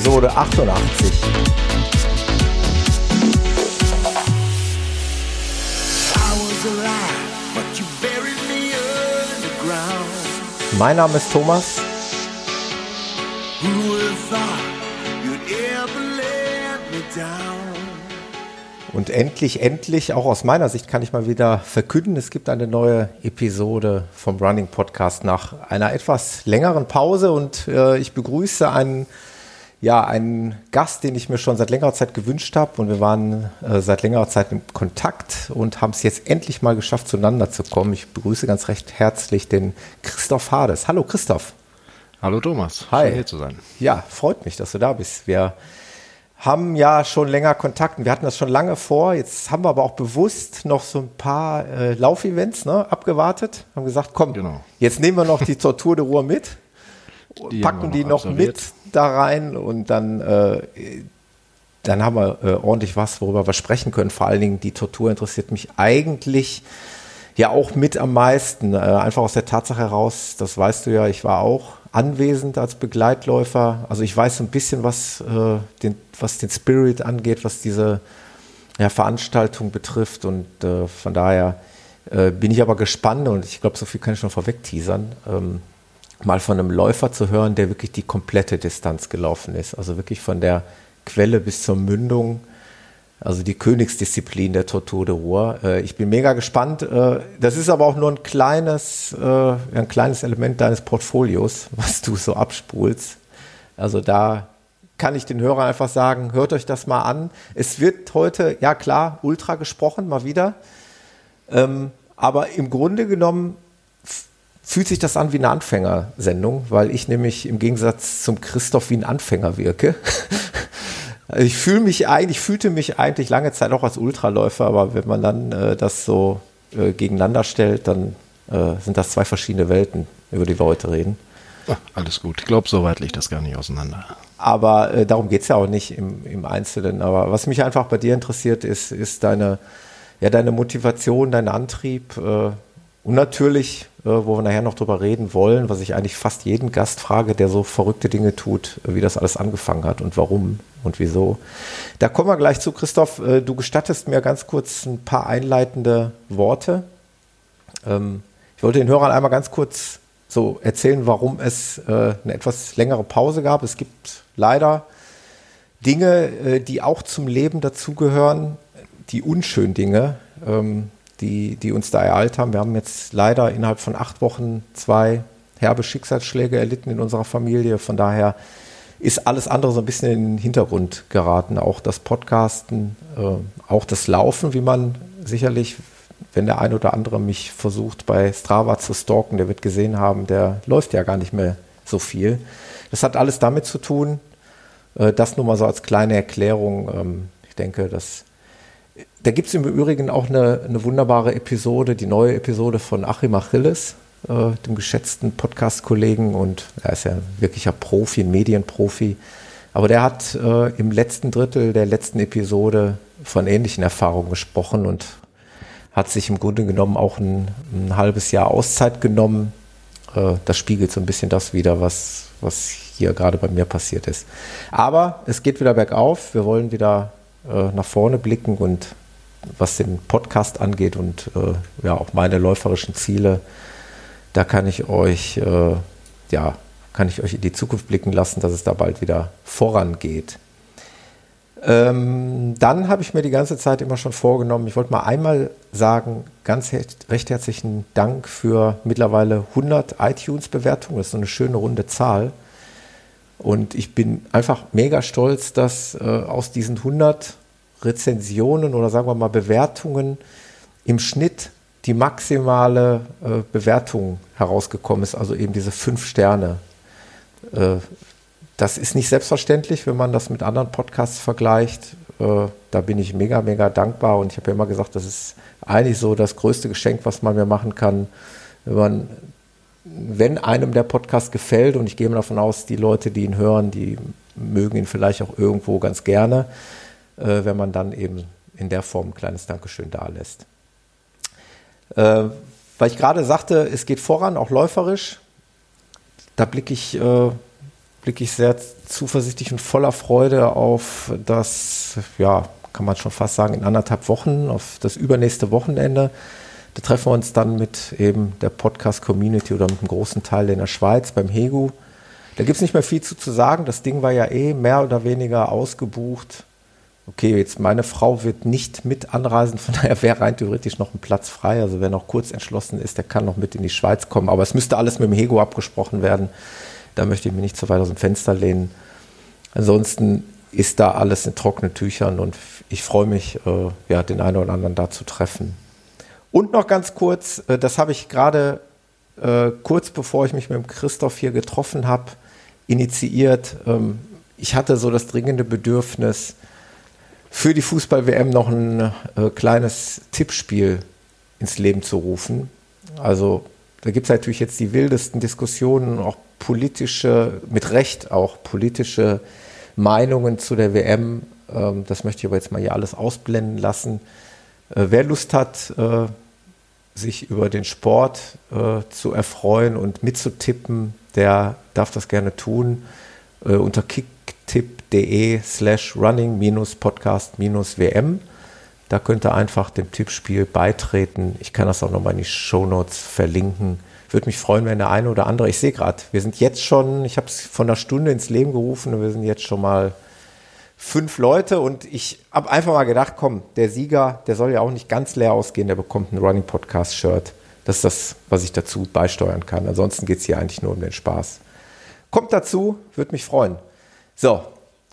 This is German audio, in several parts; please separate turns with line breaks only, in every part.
Episode 88. Mein Name ist Thomas. Und endlich, endlich, auch aus meiner Sicht kann ich mal wieder verkünden, es gibt eine neue Episode vom Running Podcast nach einer etwas längeren Pause und äh, ich begrüße einen, ja, einen Gast, den ich mir schon seit längerer Zeit gewünscht habe und wir waren äh, seit längerer Zeit im Kontakt und haben es jetzt endlich mal geschafft, zueinander zu kommen. Ich begrüße ganz recht herzlich den Christoph Hades. Hallo Christoph.
Hallo Thomas.
Hi. Schön hier zu sein. Ja, freut mich, dass du da bist. Wir haben ja schon länger Kontakt und wir hatten das schon lange vor. Jetzt haben wir aber auch bewusst noch so ein paar äh, Laufevents ne, abgewartet. Haben gesagt, komm, genau. jetzt nehmen wir noch die Tortur de Ruhr mit, die packen die noch absolviert. mit da rein und dann, äh, dann haben wir äh, ordentlich was, worüber wir sprechen können. Vor allen Dingen die Tortur interessiert mich eigentlich ja auch mit am meisten. Äh, einfach aus der Tatsache heraus, das weißt du ja, ich war auch anwesend als Begleitläufer. Also ich weiß so ein bisschen, was, äh, den, was den Spirit angeht, was diese ja, Veranstaltung betrifft. Und äh, von daher äh, bin ich aber gespannt und ich glaube, so viel kann ich schon vorweg teasern. Ähm, mal von einem Läufer zu hören, der wirklich die komplette Distanz gelaufen ist. Also wirklich von der Quelle bis zur Mündung also die Königsdisziplin der Tortur de Ruhr. Äh, ich bin mega gespannt. Äh, das ist aber auch nur ein kleines, äh, ein kleines Element deines Portfolios, was du so abspulst. Also da kann ich den Hörern einfach sagen, hört euch das mal an. Es wird heute, ja klar, ultra gesprochen, mal wieder. Ähm, aber im Grunde genommen fühlt sich das an wie eine Anfängersendung, weil ich nämlich im Gegensatz zum Christoph wie ein Anfänger wirke. Also ich fühle mich eigentlich, fühlte mich eigentlich lange Zeit auch als Ultraläufer, aber wenn man dann äh, das so äh, gegeneinander stellt, dann äh, sind das zwei verschiedene Welten, über die wir heute reden.
Ach, alles gut. Ich glaube, so weit liegt das gar nicht auseinander.
Aber äh, darum geht es ja auch nicht im, im Einzelnen. Aber was mich einfach bei dir interessiert, ist, ist deine, ja, deine Motivation, dein Antrieb. Äh, und natürlich, wo wir nachher noch drüber reden wollen, was ich eigentlich fast jeden Gast frage, der so verrückte Dinge tut, wie das alles angefangen hat und warum und wieso. Da kommen wir gleich zu, Christoph. Äh, du gestattest mir ganz kurz ein paar einleitende Worte. Ähm, ich wollte den Hörern einmal ganz kurz so erzählen, warum es äh, eine etwas längere Pause gab. Es gibt leider Dinge, äh, die auch zum Leben dazugehören, die unschönen Dinge, ähm, die, die uns da ereilt haben. Wir haben jetzt leider innerhalb von acht Wochen zwei herbe Schicksalsschläge erlitten in unserer Familie. Von daher ist alles andere so ein bisschen in den Hintergrund geraten. Auch das Podcasten, äh, auch das Laufen, wie man sicherlich, wenn der ein oder andere mich versucht bei Strava zu stalken, der wird gesehen haben, der läuft ja gar nicht mehr so viel. Das hat alles damit zu tun. Äh, das nur mal so als kleine Erklärung. Ähm, ich denke, dass da gibt es im Übrigen auch eine, eine, wunderbare Episode, die neue Episode von Achim Achilles, äh, dem geschätzten Podcast-Kollegen und er ist ja wirklicher Profi, ein Medienprofi. Aber der hat äh, im letzten Drittel der letzten Episode von ähnlichen Erfahrungen gesprochen und hat sich im Grunde genommen auch ein, ein halbes Jahr Auszeit genommen. Äh, das spiegelt so ein bisschen das wieder, was, was hier gerade bei mir passiert ist. Aber es geht wieder bergauf. Wir wollen wieder nach vorne blicken und was den Podcast angeht und äh, ja auch meine läuferischen Ziele da kann ich euch, äh, ja, kann ich euch in die Zukunft blicken lassen, dass es da bald wieder vorangeht. Ähm, dann habe ich mir die ganze Zeit immer schon vorgenommen, ich wollte mal einmal sagen, ganz recht herzlichen Dank für mittlerweile 100 iTunes-Bewertungen. Das ist so eine schöne runde Zahl. Und ich bin einfach mega stolz, dass äh, aus diesen 100 Rezensionen oder sagen wir mal Bewertungen im Schnitt die maximale äh, Bewertung herausgekommen ist, also eben diese fünf Sterne. Äh, das ist nicht selbstverständlich, wenn man das mit anderen Podcasts vergleicht. Äh, da bin ich mega, mega dankbar und ich habe ja immer gesagt, das ist eigentlich so das größte Geschenk, was man mir machen kann, wenn man wenn einem der Podcast gefällt, und ich gehe mal davon aus, die Leute, die ihn hören, die mögen ihn vielleicht auch irgendwo ganz gerne, äh, wenn man dann eben in der Form ein kleines Dankeschön da lässt. Äh, weil ich gerade sagte, es geht voran, auch läuferisch. Da blicke ich, äh, blicke ich sehr zuversichtlich und voller Freude auf das, ja, kann man schon fast sagen, in anderthalb Wochen, auf das übernächste Wochenende. Da treffen wir uns dann mit eben der Podcast-Community oder mit einem großen Teil in der Schweiz beim Hegu. Da gibt es nicht mehr viel zu, zu sagen. Das Ding war ja eh mehr oder weniger ausgebucht. Okay, jetzt meine Frau wird nicht mit anreisen, von daher wäre rein theoretisch noch ein Platz frei. Also wer noch kurz entschlossen ist, der kann noch mit in die Schweiz kommen. Aber es müsste alles mit dem Hego abgesprochen werden. Da möchte ich mich nicht so weit aus dem Fenster lehnen. Ansonsten ist da alles in trockenen Tüchern und ich freue mich, äh, ja, den einen oder anderen da zu treffen. Und noch ganz kurz, äh, das habe ich gerade äh, kurz bevor ich mich mit dem Christoph hier getroffen habe, initiiert. Ähm, ich hatte so das dringende Bedürfnis, für die Fußball-WM noch ein äh, kleines Tippspiel ins Leben zu rufen. Also da gibt es natürlich jetzt die wildesten Diskussionen, auch politische, mit Recht auch politische Meinungen zu der WM. Ähm, das möchte ich aber jetzt mal hier alles ausblenden lassen. Äh, wer Lust hat, äh, sich über den Sport äh, zu erfreuen und mitzutippen, der darf das gerne tun. Unter kicktipp.de slash running-podcast-wm. Da könnt ihr einfach dem Tippspiel beitreten. Ich kann das auch nochmal in die Show Notes verlinken. Würde mich freuen, wenn der eine oder andere, ich sehe gerade, wir sind jetzt schon, ich habe es von einer Stunde ins Leben gerufen und wir sind jetzt schon mal fünf Leute und ich habe einfach mal gedacht, komm, der Sieger, der soll ja auch nicht ganz leer ausgehen, der bekommt ein Running Podcast Shirt. Das ist das, was ich dazu beisteuern kann. Ansonsten geht es hier eigentlich nur um den Spaß. Kommt dazu, würde mich freuen. So,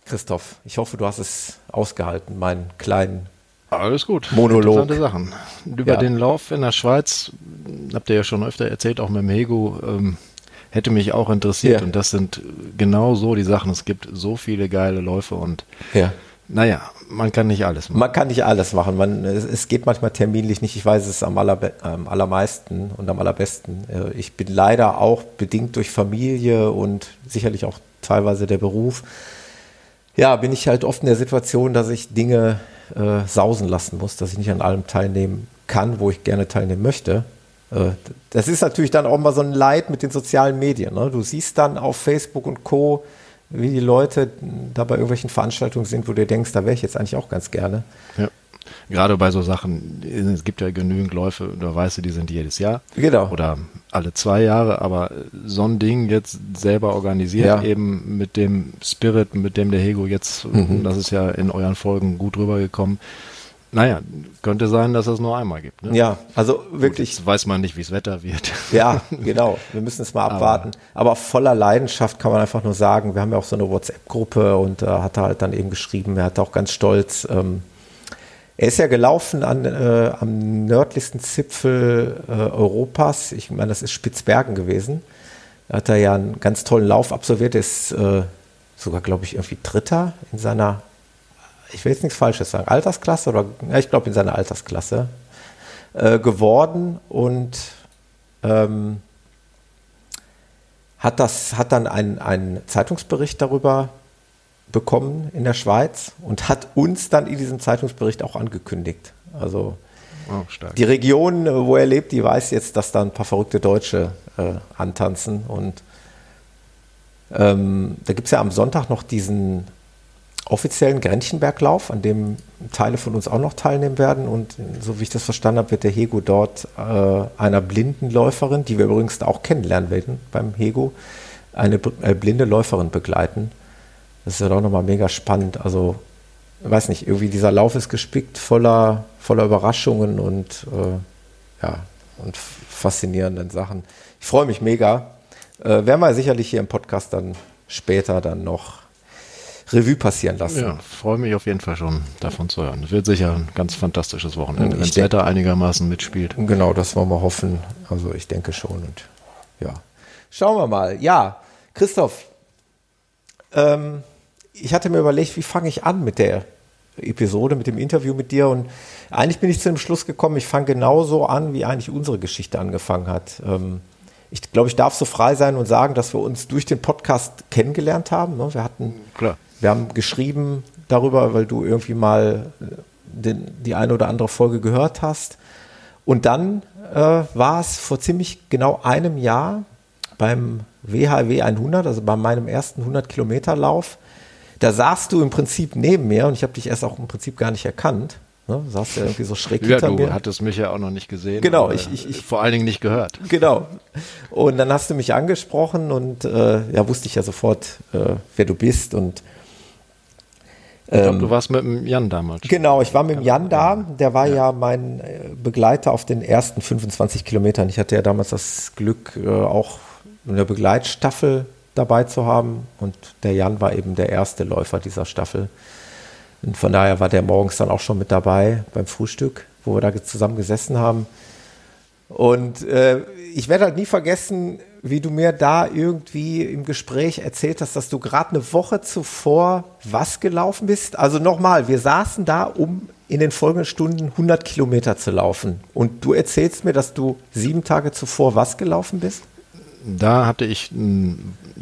Christoph, ich hoffe, du hast es ausgehalten, meinen kleinen
alles gut.
Monolog.
Interessante Sachen. Über ja. den Lauf in der Schweiz, habt ihr ja schon öfter erzählt, auch mit dem Hego, ähm, hätte mich auch interessiert. Ja. Und das sind genau so die Sachen. Es gibt so viele geile Läufe und
ja.
naja, man kann nicht alles
machen. Man kann nicht alles machen. Man, es, es geht manchmal terminlich nicht. Ich weiß es am, aller, am allermeisten und am allerbesten. Äh, ich bin leider auch bedingt durch Familie und sicherlich auch teilweise der Beruf. Ja, bin ich halt oft in der Situation, dass ich Dinge äh, sausen lassen muss, dass ich nicht an allem teilnehmen kann, wo ich gerne teilnehmen möchte. Äh, das ist natürlich dann auch mal so ein Leid mit den sozialen Medien. Ne? Du siehst dann auf Facebook und Co., wie die Leute da bei irgendwelchen Veranstaltungen sind, wo du denkst, da wäre ich jetzt eigentlich auch ganz gerne.
Ja. Gerade bei so Sachen, es gibt ja genügend Läufe, da weißt du, die sind jedes Jahr.
Genau.
Oder alle zwei Jahre, aber so ein Ding jetzt selber organisiert, ja. eben mit dem Spirit, mit dem der Hego jetzt, mhm. das ist ja in euren Folgen gut rübergekommen, naja, könnte sein, dass es nur einmal gibt.
Ne? Ja, also wirklich.
Gut, jetzt weiß man nicht, wie das Wetter wird.
Ja, genau. Wir müssen es mal abwarten. Aber, Aber voller Leidenschaft kann man einfach nur sagen, wir haben ja auch so eine WhatsApp-Gruppe und da äh, hat er halt dann eben geschrieben, er hat auch ganz stolz, ähm, er ist ja gelaufen an, äh, am nördlichsten Zipfel äh, Europas. Ich meine, das ist Spitzbergen gewesen. Da hat er ja einen ganz tollen Lauf absolviert. Er ist äh, sogar, glaube ich, irgendwie Dritter in seiner ich will jetzt nichts Falsches sagen, Altersklasse oder ja, ich glaube in seiner Altersklasse äh, geworden und ähm, hat das hat dann einen Zeitungsbericht darüber bekommen in der Schweiz und hat uns dann in diesem Zeitungsbericht auch angekündigt. Also oh, die Region, wo er lebt, die weiß jetzt, dass da ein paar verrückte Deutsche äh, antanzen und ähm, da gibt es ja am Sonntag noch diesen offiziellen Grennchenberglauf, an dem Teile von uns auch noch teilnehmen werden. Und so wie ich das verstanden habe, wird der Hego dort äh, einer blinden Läuferin, die wir übrigens auch kennenlernen werden beim Hego, eine äh, blinde Läuferin begleiten. Das ist ja doch nochmal mega spannend. Also, weiß nicht, irgendwie dieser Lauf ist gespickt voller, voller Überraschungen und, äh, ja, und faszinierenden Sachen. Ich freue mich mega. Äh, werden wir sicherlich hier im Podcast dann später dann noch Revue passieren lassen. Ja,
freue mich auf jeden Fall schon davon zu hören. Es wird sicher ein ganz fantastisches Wochenende, wenn das Wetter einigermaßen mitspielt.
Genau, das wollen wir hoffen. Also ich denke schon. Und ja, schauen wir mal. Ja, Christoph, ähm, ich hatte mir überlegt, wie fange ich an mit der Episode, mit dem Interview mit dir. Und eigentlich bin ich zu dem Schluss gekommen, ich fange genauso an, wie eigentlich unsere Geschichte angefangen hat. Ähm, ich glaube, ich darf so frei sein und sagen, dass wir uns durch den Podcast kennengelernt haben. Ne? Wir hatten, Klar. Wir haben geschrieben darüber, weil du irgendwie mal äh, den, die eine oder andere Folge gehört hast. Und dann äh, war es vor ziemlich genau einem Jahr beim WHW 100, also bei meinem ersten 100 Kilometer Lauf. Da saßt du im Prinzip neben mir und ich habe dich erst auch im Prinzip gar nicht erkannt. Ne? Du saßt ja irgendwie so schräg ja, hinter
du
mir.
hattest mich ja auch noch nicht gesehen.
Genau, ich, ich, ich
vor allen Dingen nicht gehört.
Genau. Und dann hast du mich angesprochen und äh, ja, wusste ich ja sofort, äh, wer du bist und
ich glaub, du ähm, warst mit dem Jan damals.
Genau, ich war mit dem Jan da. Der war ja, ja mein äh, Begleiter auf den ersten 25 Kilometern. Ich hatte ja damals das Glück, äh, auch eine Begleitstaffel dabei zu haben. Und der Jan war eben der erste Läufer dieser Staffel. Und von daher war der morgens dann auch schon mit dabei beim Frühstück, wo wir da zusammen gesessen haben. Und äh, ich werde halt nie vergessen, wie du mir da irgendwie im Gespräch erzählt hast, dass du gerade eine Woche zuvor was gelaufen bist. Also nochmal, wir saßen da, um in den folgenden Stunden 100 Kilometer zu laufen. Und du erzählst mir, dass du sieben Tage zuvor was gelaufen bist?
Da hatte ich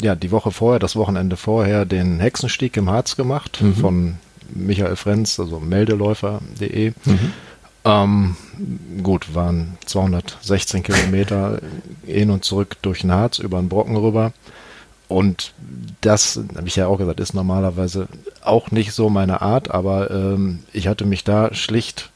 ja die Woche vorher, das Wochenende vorher, den Hexenstieg im Harz gemacht mhm. von Michael Frenz, also meldeläufer.de. Mhm. Ähm, gut, waren 216 Kilometer hin und zurück durch den Harz, über den Brocken rüber. Und das, habe ich ja auch gesagt, ist normalerweise auch nicht so meine Art, aber ähm, ich hatte mich da schlicht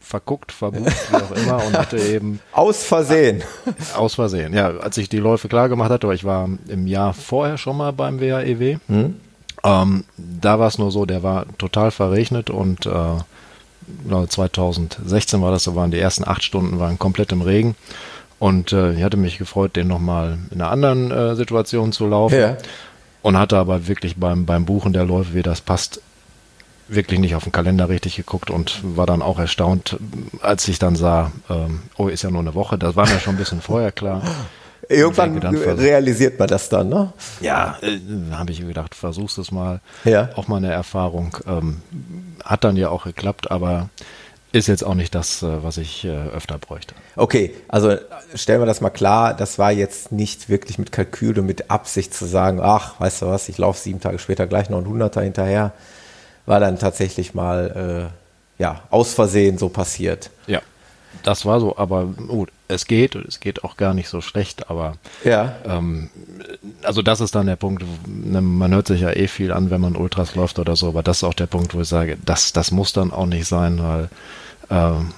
verguckt, verbucht, wie auch immer, und hatte eben.
Aus Versehen.
Aus Versehen, ja. Als ich die Läufe klar gemacht hatte, ich war im Jahr vorher schon mal beim WAEW. Hm? Ähm, da war es nur so, der war total verregnet und äh, 2016 war das, da waren die ersten acht Stunden waren komplett im Regen. Und äh, ich hatte mich gefreut, den nochmal in einer anderen äh, Situation zu laufen. Ja. Und hatte aber wirklich beim, beim Buchen der Läufe, wie das passt, wirklich nicht auf den Kalender richtig geguckt und war dann auch erstaunt, als ich dann sah, ähm, oh, ist ja nur eine Woche. Das war mir schon ein bisschen vorher klar.
Irgendwann realisiert man das dann, ne?
Ja, äh, habe ich gedacht, versuchst es mal. Ja. Auch mal eine Erfahrung. Ähm, hat dann ja auch geklappt, aber ist jetzt auch nicht das, äh, was ich äh, öfter bräuchte.
Okay, also stellen wir das mal klar, das war jetzt nicht wirklich mit Kalkül und mit Absicht zu sagen, ach, weißt du was, ich laufe sieben Tage später gleich noch ein Hunderter hinterher. War dann tatsächlich mal, äh, ja, aus Versehen so passiert.
Ja das war so, aber gut, es geht und es geht auch gar nicht so schlecht, aber
ja.
Ähm, also das ist dann der Punkt, ne, man hört sich ja eh viel an, wenn man Ultras läuft oder so, aber das ist auch der Punkt, wo ich sage, das, das muss dann auch nicht sein, weil ähm,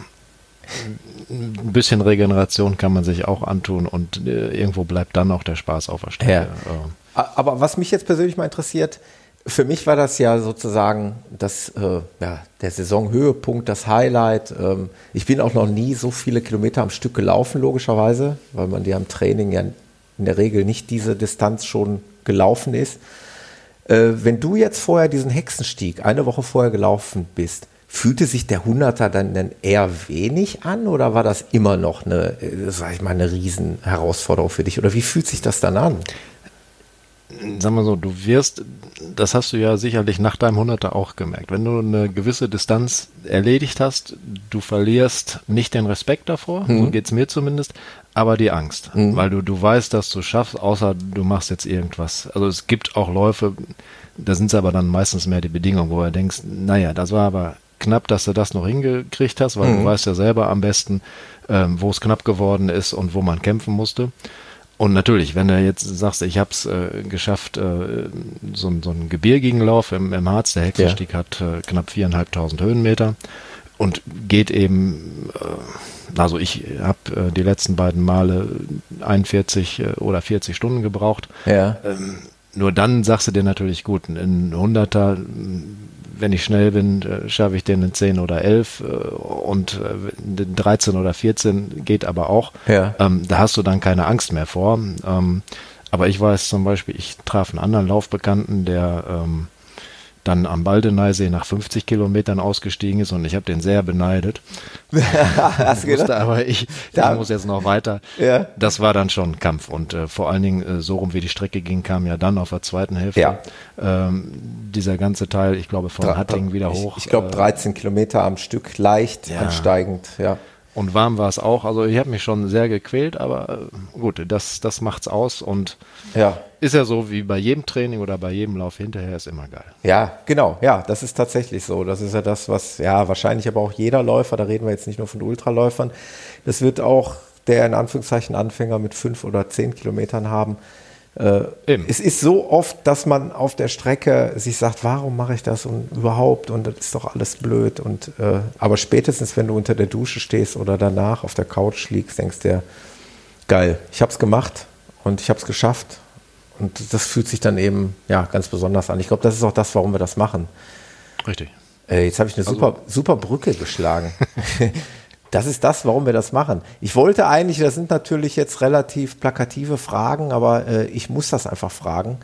ein bisschen Regeneration kann man sich auch antun und äh, irgendwo bleibt dann auch der Spaß auf der Strecke. Ja.
Äh. Aber was mich jetzt persönlich mal interessiert, für mich war das ja sozusagen das, äh, ja, der Saisonhöhepunkt, das Highlight. Ähm, ich bin auch noch nie so viele Kilometer am Stück gelaufen, logischerweise, weil man ja im Training ja in der Regel nicht diese Distanz schon gelaufen ist. Äh, wenn du jetzt vorher diesen Hexenstieg eine Woche vorher gelaufen bist, fühlte sich der Hunderter dann, dann eher wenig an oder war das immer noch eine, äh, sag ich mal, eine Riesenherausforderung für dich? Oder wie fühlt sich das dann an?
Sag mal so, du wirst, das hast du ja sicherlich nach deinem Hunderter auch gemerkt. Wenn du eine gewisse Distanz erledigt hast, du verlierst nicht den Respekt davor, mhm. so geht's mir zumindest, aber die Angst. Mhm. Weil du, du weißt, dass du schaffst, außer du machst jetzt irgendwas. Also es gibt auch Läufe, da sind es aber dann meistens mehr die Bedingungen, wo du denkst, naja, das war aber knapp, dass du das noch hingekriegt hast, weil mhm. du weißt ja selber am besten, ähm, wo es knapp geworden ist und wo man kämpfen musste. Und natürlich, wenn du jetzt sagst, ich habe es äh, geschafft, äh, so, so einen gebirgigen Lauf im, im Harz, der Hexenstieg ja. hat äh, knapp viereinhalbtausend Höhenmeter und geht eben, äh, also ich habe äh, die letzten beiden Male 41 äh, oder 40 Stunden gebraucht.
Ja.
Ähm, nur dann sagst du dir natürlich gut, ein Hunderter wenn ich schnell bin, äh, schaffe ich den in 10 oder 11 äh, und äh, 13 oder 14 geht aber auch.
Ja.
Ähm, da hast du dann keine Angst mehr vor. Ähm, aber ich weiß zum Beispiel, ich traf einen anderen Laufbekannten, der ähm, dann am Baldeneysee nach 50 Kilometern ausgestiegen ist und ich habe den sehr beneidet. Hast du gedacht? aber ich, ich muss jetzt noch weiter.
Ja.
Das war dann schon ein Kampf und äh, vor allen Dingen äh, so rum wie die Strecke ging, kam ja dann auf der zweiten Hälfte
ja.
ähm, dieser ganze Teil, ich glaube von Hattingen wieder hoch.
Ich, ich glaube 13 äh, Kilometer am Stück leicht ja. ansteigend, ja.
Und warm war es auch. Also ich habe mich schon sehr gequält, aber äh, gut, das, das macht's aus und ja. ist ja so wie bei jedem Training oder bei jedem Lauf hinterher ist immer geil.
Ja, genau, ja, das ist tatsächlich so. Das ist ja das, was, ja, wahrscheinlich aber auch jeder Läufer, da reden wir jetzt nicht nur von Ultraläufern, das wird auch der in Anführungszeichen Anfänger mit fünf oder zehn Kilometern haben, äh, es ist so oft, dass man auf der Strecke sich sagt, warum mache ich das und überhaupt und das ist doch alles blöd. Und, äh, aber spätestens, wenn du unter der Dusche stehst oder danach auf der Couch liegst, denkst du dir, geil, ich habe es gemacht und ich habe es geschafft. Und das fühlt sich dann eben ja, ganz besonders an. Ich glaube, das ist auch das, warum wir das machen.
Richtig.
Äh, jetzt habe ich eine also, super, super Brücke geschlagen. Das ist das, warum wir das machen. Ich wollte eigentlich, das sind natürlich jetzt relativ plakative Fragen, aber äh, ich muss das einfach fragen.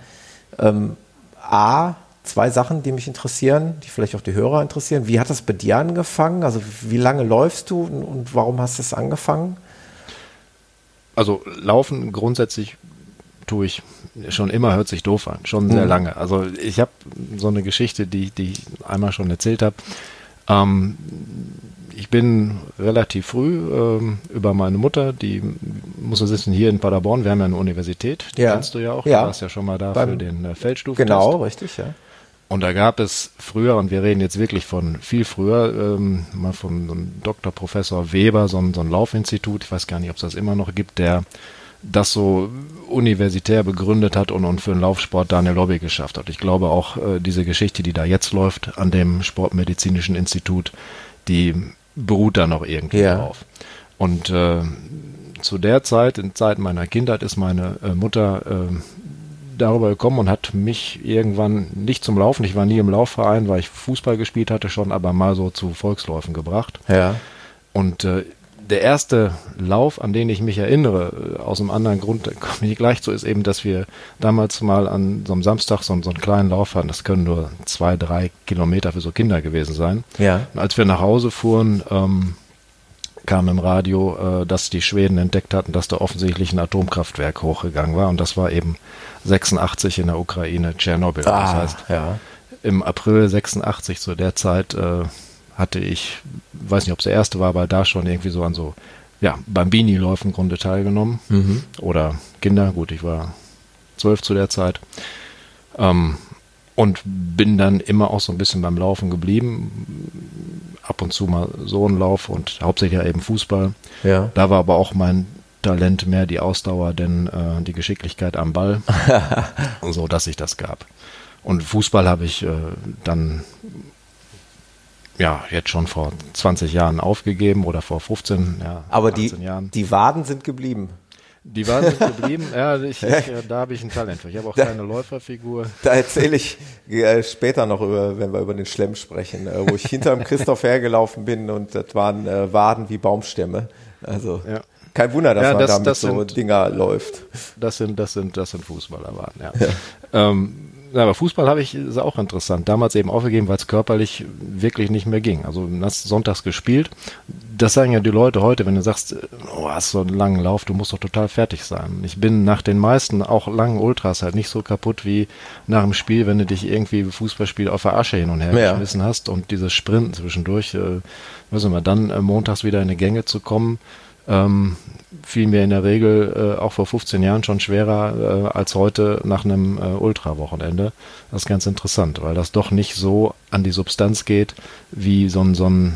Ähm, A, zwei Sachen, die mich interessieren, die vielleicht auch die Hörer interessieren. Wie hat das bei dir angefangen? Also wie lange läufst du und, und warum hast du es angefangen?
Also laufen grundsätzlich tue ich schon immer, hört sich doof an, schon sehr mhm. lange. Also ich habe so eine Geschichte, die, die ich einmal schon erzählt habe. Ähm, ich bin relativ früh ähm, über meine Mutter, die muss man sitzen hier in Paderborn, wir haben ja eine Universität, die ja. kennst du ja auch,
ja.
du warst ja schon mal da Beim, für den äh, Feldstufen.
Genau, richtig, ja.
Und da gab es früher, und wir reden jetzt wirklich von viel früher, ähm, mal von so einem Dr. Professor Weber, so ein, so ein Laufinstitut, ich weiß gar nicht, ob es das immer noch gibt, der das so universitär begründet hat und, und für den Laufsport da eine Lobby geschafft hat. Ich glaube auch, äh, diese Geschichte, die da jetzt läuft an dem Sportmedizinischen Institut, die beruht da noch irgendwie ja. drauf. Und äh, zu der Zeit, in Zeit meiner Kindheit, ist meine äh, Mutter äh, darüber gekommen und hat mich irgendwann nicht zum Laufen, ich war nie im Laufverein, weil ich Fußball gespielt hatte schon, aber mal so zu Volksläufen gebracht.
Ja.
Und äh, der erste Lauf, an den ich mich erinnere, äh, aus einem anderen Grund, komme ich gleich zu, ist eben, dass wir damals mal an so einem Samstag so, so einen kleinen Lauf hatten. Das können nur zwei, drei Kilometer für so Kinder gewesen sein.
Ja.
Und als wir nach Hause fuhren, ähm, kam im Radio, äh, dass die Schweden entdeckt hatten, dass da offensichtlich ein Atomkraftwerk hochgegangen war. Und das war eben 86 in der Ukraine, Tschernobyl.
Ah, das heißt,
ja. im April 86 zu der Zeit äh, hatte ich, weiß nicht, ob es der erste war, aber da schon irgendwie so an so, ja, Bambini-Läufen im Grunde teilgenommen. Mhm. Oder Kinder, gut, ich war zwölf zu der Zeit. Ähm, und bin dann immer auch so ein bisschen beim Laufen geblieben. Ab und zu mal so ein Lauf und hauptsächlich ja eben Fußball.
Ja.
Da war aber auch mein Talent mehr die Ausdauer, denn äh, die Geschicklichkeit am Ball, so dass ich das gab. Und Fußball habe ich äh, dann ja jetzt schon vor 20 Jahren aufgegeben oder vor 15, ja,
aber die, Jahren. die Waden sind geblieben.
Die waren nicht geblieben. Ja, ich, ich, da habe ich ein Talent für. Ich habe auch da, keine Läuferfigur.
Da erzähle ich äh, später noch über, wenn wir über den Schlemm sprechen, äh, wo ich hinterm Christoph hergelaufen bin und das waren äh, Waden wie Baumstämme. Also ja. kein Wunder, dass ja, das, man damit so sind, Dinger läuft.
Das sind, das sind, das sind Fußballerwaden, ja. Ähm, ja, aber Fußball habe ich, ist auch interessant. Damals eben aufgegeben, weil es körperlich wirklich nicht mehr ging. Also hast sonntags gespielt. Das sagen ja die Leute heute, wenn du sagst, oh, hast so einen langen Lauf, du musst doch total fertig sein. Ich bin nach den meisten, auch langen Ultras halt nicht so kaputt wie nach dem Spiel, wenn du dich irgendwie Fußballspiel auf der Asche hin und her ja. geschmissen hast und dieses Sprinten zwischendurch, äh, was immer, dann äh, montags wieder in die Gänge zu kommen, ähm, fiel mir in der Regel äh, auch vor 15 Jahren schon schwerer äh, als heute nach einem äh, Ultra-Wochenende. Das ist ganz interessant, weil das doch nicht so an die Substanz geht wie so ein, so ein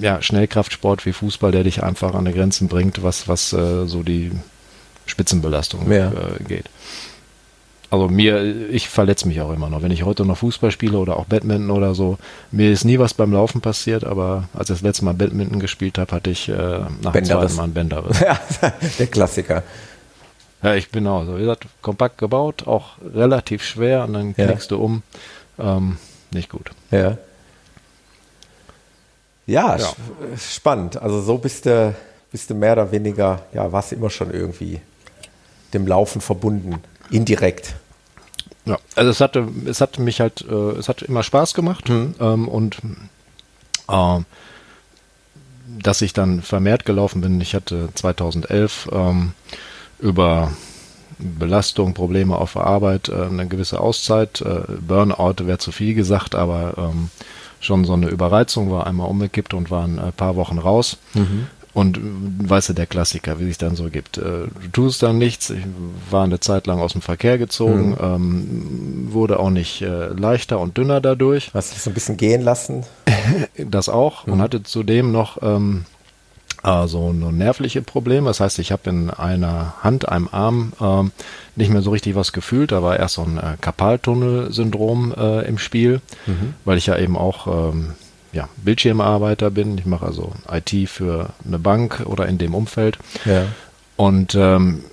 ja, Schnellkraftsport wie Fußball, der dich einfach an die Grenzen bringt, was, was äh, so die Spitzenbelastung ja. äh, geht. Also mir, ich verletze mich auch immer noch. Wenn ich heute noch Fußball spiele oder auch Badminton oder so, mir ist nie was beim Laufen passiert, aber als ich das letzte Mal Badminton gespielt habe, hatte ich äh, nach dem zweiten Mal einen Bänderriss.
Ja, der Klassiker.
Ja, ich bin auch so. Wie gesagt, kompakt gebaut, auch relativ schwer und dann knickst ja. du um. Ähm, nicht gut.
Ja. Ja, ja. spannend. Also so bist du, bist du mehr oder weniger, ja, warst immer schon irgendwie dem Laufen verbunden. Indirekt.
Ja, also es hatte, es hat mich halt, äh, es hat immer Spaß gemacht mhm. ähm, und äh, dass ich dann vermehrt gelaufen bin. Ich hatte 2011 ähm, über Belastung, Probleme auf der Arbeit, äh, eine gewisse Auszeit. Äh, Burnout wäre zu viel gesagt, aber ähm, schon so eine Überreizung, war einmal umgekippt und waren ein paar Wochen raus. Mhm. Und äh, weißt du, der Klassiker, wie sich dann so gibt. Äh, du tust dann nichts. Ich war eine Zeit lang aus dem Verkehr gezogen, mhm. ähm, wurde auch nicht äh, leichter und dünner dadurch.
Hast dich so ein bisschen gehen lassen?
das auch. Mhm. Und hatte zudem noch ähm, also nur nervliche Probleme. Das heißt, ich habe in einer Hand, einem Arm ähm, nicht mehr so richtig was gefühlt. Da war erst so ein äh, Karpaltunnel-Syndrom äh, im Spiel, mhm. weil ich ja eben auch ähm, ja, Bildschirmarbeiter bin. Ich mache also IT für eine Bank oder in dem Umfeld. Ja. Und ähm,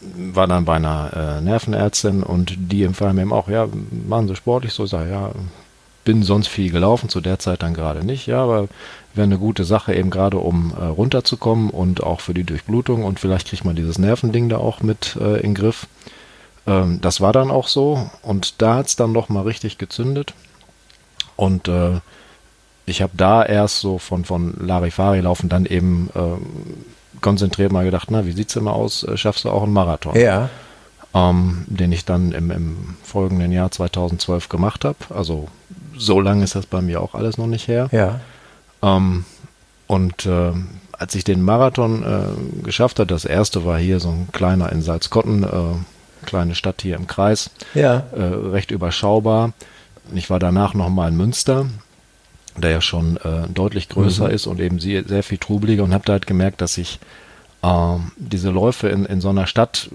war dann bei einer äh, Nervenärztin und die empfahl mir eben auch, ja, machen Sie sportlich so, ich sage, ja, bin sonst viel gelaufen, zu der Zeit dann gerade nicht, ja, aber wäre eine gute Sache, eben gerade um äh, runterzukommen und auch für die Durchblutung und vielleicht kriegt man dieses Nervending da auch mit äh, in den Griff. Ähm, das war dann auch so und da hat es dann noch mal richtig gezündet und äh, ich habe da erst so von, von Larifari laufen dann eben äh, konzentriert mal gedacht, na, wie sieht's immer aus? Äh, schaffst du auch einen Marathon?
Ja.
Ähm, den ich dann im, im folgenden Jahr 2012 gemacht habe. Also so lange ist das bei mir auch alles noch nicht her.
Ja.
Ähm, und äh, als ich den Marathon äh, geschafft habe, das erste war hier so ein kleiner in Salzkotten, äh, kleine Stadt hier im Kreis,
ja.
Äh, recht überschaubar. Ich war danach nochmal in Münster der ja schon äh, deutlich größer mhm. ist und eben sehr, sehr viel trubeliger und habe da halt gemerkt, dass ich äh, diese Läufe in, in so einer Stadt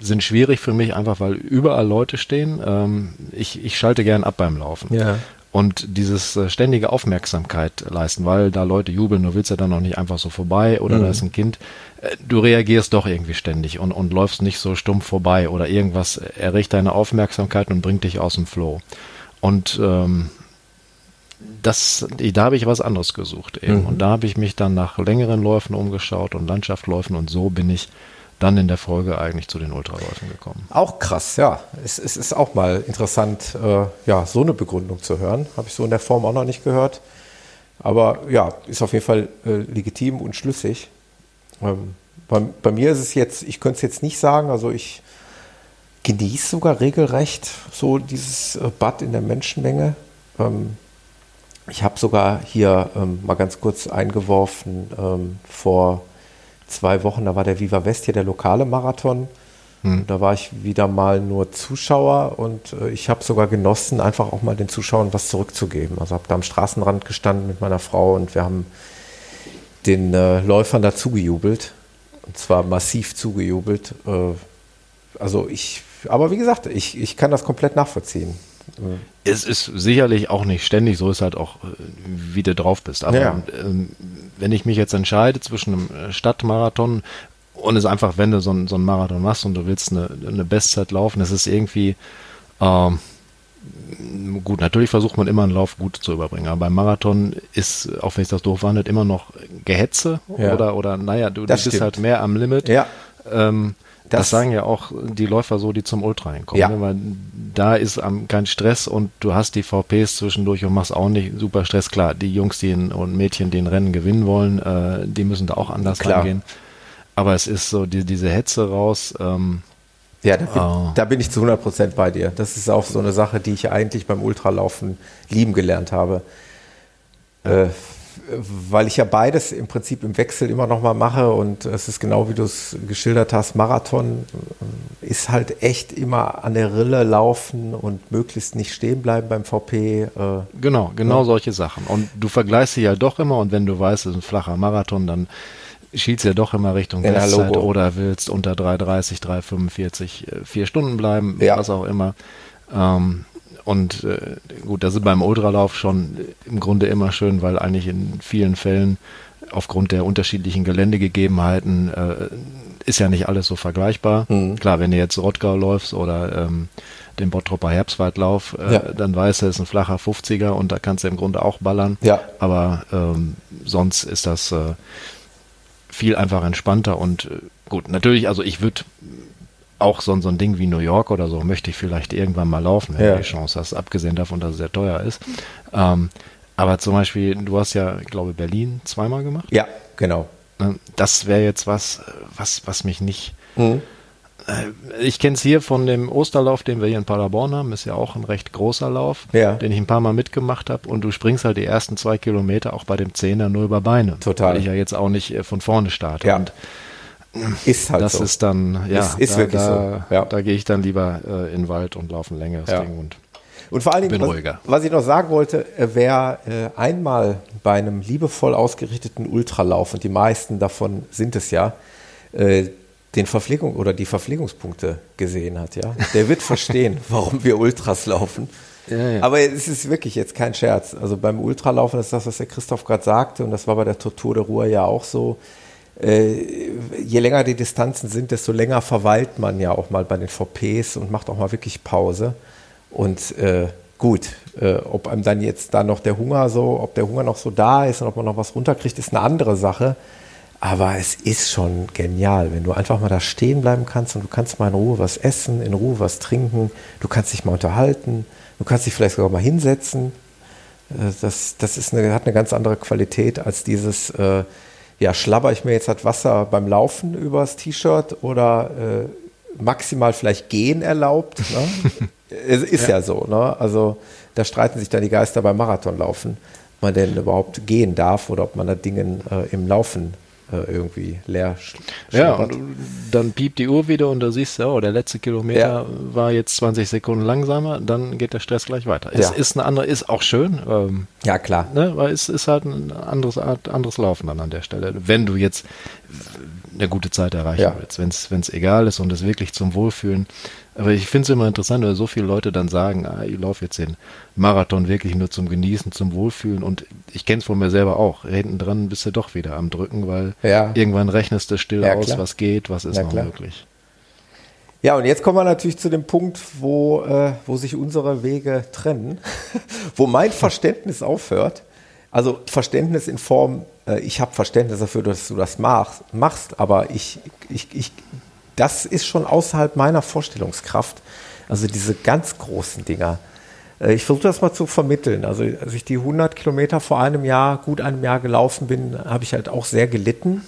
sind schwierig für mich, einfach weil überall Leute stehen. Ähm, ich, ich schalte gern ab beim Laufen.
Ja.
Und dieses äh, ständige Aufmerksamkeit leisten, weil da Leute jubeln, du willst ja dann noch nicht einfach so vorbei oder mhm. da ist ein Kind. Äh, du reagierst doch irgendwie ständig und, und läufst nicht so stumpf vorbei oder irgendwas erregt deine Aufmerksamkeit und bringt dich aus dem Flow. Und ähm, das, da habe ich was anderes gesucht eben. Mhm. Und da habe ich mich dann nach längeren Läufen umgeschaut und Landschaftsläufen und so bin ich dann in der Folge eigentlich zu den Ultraläufen gekommen.
Auch krass, ja. Es, es ist auch mal interessant, äh, ja, so eine Begründung zu hören. Habe ich so in der Form auch noch nicht gehört. Aber ja, ist auf jeden Fall äh, legitim und schlüssig. Ähm, bei, bei, mir ist es jetzt, ich könnte es jetzt nicht sagen, also ich genieße sogar regelrecht so dieses äh, Bad in der Menschenmenge. Ähm, ich habe sogar hier ähm, mal ganz kurz eingeworfen, ähm, vor zwei Wochen, da war der Viva West hier der lokale Marathon. Hm. Da war ich wieder mal nur Zuschauer und äh, ich habe sogar genossen, einfach auch mal den Zuschauern was zurückzugeben. Also habe da am Straßenrand gestanden mit meiner Frau und wir haben den äh, Läufern dazu gejubelt. Und zwar massiv zugejubelt. Äh, also ich, aber wie gesagt, ich, ich kann das komplett nachvollziehen.
Es ist sicherlich auch nicht ständig, so ist halt auch, äh, wie du drauf bist. Aber ja. ähm, wenn ich mich jetzt entscheide zwischen einem äh, Stadtmarathon und es einfach, wenn du so, ein, so einen Marathon machst und du willst eine, eine Bestzeit laufen, das ist irgendwie ähm, gut, natürlich versucht man immer einen Lauf gut zu überbringen, aber beim Marathon ist, auch wenn ich das doof wandelt, immer noch Gehetze ja. oder, oder naja, du, du bist stimmt. halt mehr am Limit.
Ja.
Ähm, das, das, sagen ja auch die Läufer so, die zum Ultra hinkommen. Ja. Ne? Weil da ist kein Stress und du hast die VPs zwischendurch und machst auch nicht super Stress. Klar, die Jungs die in, und Mädchen, die ein Rennen gewinnen wollen, äh, die müssen da auch anders Klar. rangehen. Aber es ist so die, diese Hetze raus. Ähm,
ja, da bin, oh. da bin, ich zu 100 Prozent bei dir. Das ist auch so eine Sache, die ich eigentlich beim Ultralaufen lieben gelernt habe. Äh, weil ich ja beides im Prinzip im Wechsel immer noch mal mache und es ist genau wie du es geschildert hast, Marathon äh, ist halt echt immer an der Rille laufen und möglichst nicht stehen bleiben beim VP. Äh,
genau, genau ja. solche Sachen. Und du vergleichst sie ja doch immer und wenn du weißt, es ist ein flacher Marathon, dann schielst ja doch immer Richtung Bestzeit oder willst unter 3,30, 3,45, vier Stunden bleiben, ja. was auch immer. Ähm, und äh, gut, das ist beim Ultralauf schon im Grunde immer schön, weil eigentlich in vielen Fällen aufgrund der unterschiedlichen Geländegegebenheiten äh, ist ja nicht alles so vergleichbar. Mhm. Klar, wenn du jetzt Rottgau läufst oder ähm, den Bottropper Herbstwaldlauf, äh, ja. dann weißt du, es ist ein flacher 50er und da kannst du im Grunde auch ballern.
Ja.
Aber ähm, sonst ist das äh, viel einfach entspannter und äh, gut, natürlich, also ich würde auch so, so ein Ding wie New York oder so möchte ich vielleicht irgendwann mal laufen, wenn ja. du die Chance hast, abgesehen davon, dass es sehr teuer ist. Ähm, aber zum Beispiel, du hast ja, ich glaube, Berlin zweimal gemacht.
Ja, genau.
Ähm, das wäre jetzt was, was, was mich nicht, mhm. Äh, ich kenne es hier von dem Osterlauf, den wir hier in Paderborn haben. Ist ja auch ein recht großer Lauf,
ja.
den ich ein paar Mal mitgemacht habe. Und du springst halt die ersten zwei Kilometer auch bei dem Zehner nur über Beine.
Total.
Weil ich ja jetzt auch nicht äh, von vorne starte.
Ja.
Und
ist halt
das
so.
ist dann, ja,
ist, ist
da,
wirklich
da,
so. Ja.
Da gehe ich dann lieber äh, in den Wald und laufe ein längeres
Ja.
Ding. Und
Und vor allen Dingen, was, was ich noch sagen wollte, äh, wer äh, einmal bei einem liebevoll ausgerichteten Ultralauf, und die meisten davon sind es ja, äh, den Verpflegung oder die Verpflegungspunkte gesehen hat, ja, der wird verstehen, warum wir Ultras laufen.
Ja, ja.
Aber es ist wirklich jetzt kein Scherz. Also beim Ultralaufen ist das, was der Christoph gerade sagte, und das war bei der Tortur der Ruhr ja auch so. Äh, je länger die Distanzen sind, desto länger verweilt man ja auch mal bei den VPs und macht auch mal wirklich Pause. Und äh, gut, äh, ob einem dann jetzt da noch der Hunger so, ob der Hunger noch so da ist und ob man noch was runterkriegt, ist eine andere Sache. Aber es ist schon genial, wenn du einfach mal da stehen bleiben kannst und du kannst mal in Ruhe was essen, in Ruhe was trinken, du kannst dich mal unterhalten, du kannst dich vielleicht sogar mal hinsetzen. Äh, Das, das ist eine, hat eine ganz andere Qualität als dieses, äh, ja, schlabber ich mir jetzt das Wasser beim Laufen übers T-Shirt oder äh, maximal vielleicht gehen erlaubt. Ne? es ist ja. so, ne? Also da streiten sich dann die Geister beim Marathonlaufen, ob man denn überhaupt gehen darf oder ob man da Dingen äh, im Laufen irgendwie leer
Ja, und dann piept die Uhr wieder und da siehst du, oh, der letzte Kilometer
Ja.
war jetzt 20 Sekunden langsamer, dann geht der Stress gleich weiter. Es
Ja.
ist eine andere, ist auch schön, ähm,
ja klar.
ne, weil es ist halt ein anderes Art, anderes Laufen dann an der Stelle. Wenn du jetzt eine gute Zeit erreichen
Ja.
willst, wenn es egal ist und es wirklich zum Wohlfühlen. Aber ich finde es immer interessant, weil so viele Leute dann sagen, ah, ich laufe jetzt den Marathon wirklich nur zum Genießen, zum Wohlfühlen. Und ich kenne es von mir selber auch. Hinten dran bist du doch wieder am Drücken, weil
Ja.
irgendwann rechnest du still
Ja,
aus,
klar.
was geht, was ist noch
klar.
möglich.
Ja, und jetzt kommen wir natürlich zu dem Punkt, wo, äh, wo sich unsere Wege trennen, wo mein Verständnis aufhört. Also Verständnis in Form, äh, ich habe Verständnis dafür, dass du das machst, machst aber ich, ich, ich, das ist schon außerhalb meiner Vorstellungskraft. Also diese ganz großen Dinger. Äh, Ich versuche das mal zu vermitteln. Also als ich die 100 Kilometer vor einem Jahr, gut einem Jahr gelaufen bin, habe ich halt auch sehr gelitten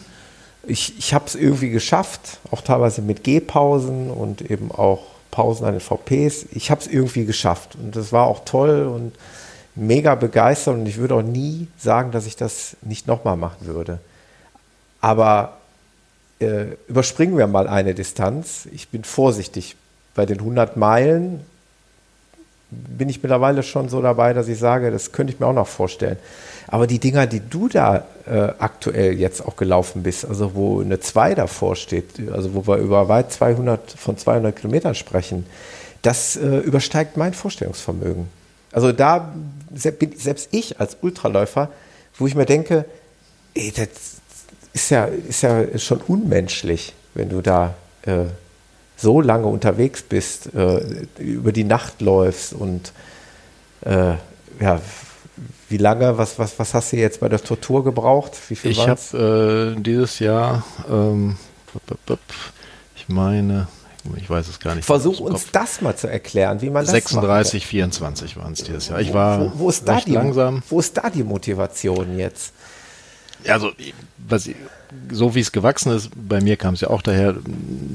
ich, ich habe es irgendwie geschafft, auch teilweise mit Gehpausen und eben auch Pausen an den VPs. Ich habe es irgendwie geschafft und das war auch toll und mega begeistert und ich würde auch nie sagen, dass ich das nicht nochmal machen würde. Aber äh, überspringen wir mal eine Distanz. Ich bin vorsichtig. Bei den 100 Meilen bin ich mittlerweile schon so dabei, dass ich sage, das könnte ich mir auch noch vorstellen. Aber die Dinger, die du da äh, aktuell jetzt auch gelaufen bist, also wo eine 2 davor steht, also wo wir über weit 200 von 200 Kilometern sprechen, das äh, übersteigt mein Vorstellungsvermögen. Also da selbst ich als Ultraläufer, wo ich mir denke, ey, das ist ja, ist ja schon unmenschlich, wenn du da äh, so lange unterwegs bist, äh, über die Nacht läufst und äh, ja, wie lange, was, was, was hast du jetzt bei der Tortur gebraucht? Wie viel
Ich habe äh, dieses Jahr, ähm, ich meine, ich weiß es gar nicht.
Versuch uns das mal zu erklären, wie man das
36, 24 waren es dieses Jahr. Ich war
wo, wo, ist da die,
langsam.
Wo ist da die Motivation jetzt?
Also, was, so wie es gewachsen ist, bei mir kam es ja auch daher, du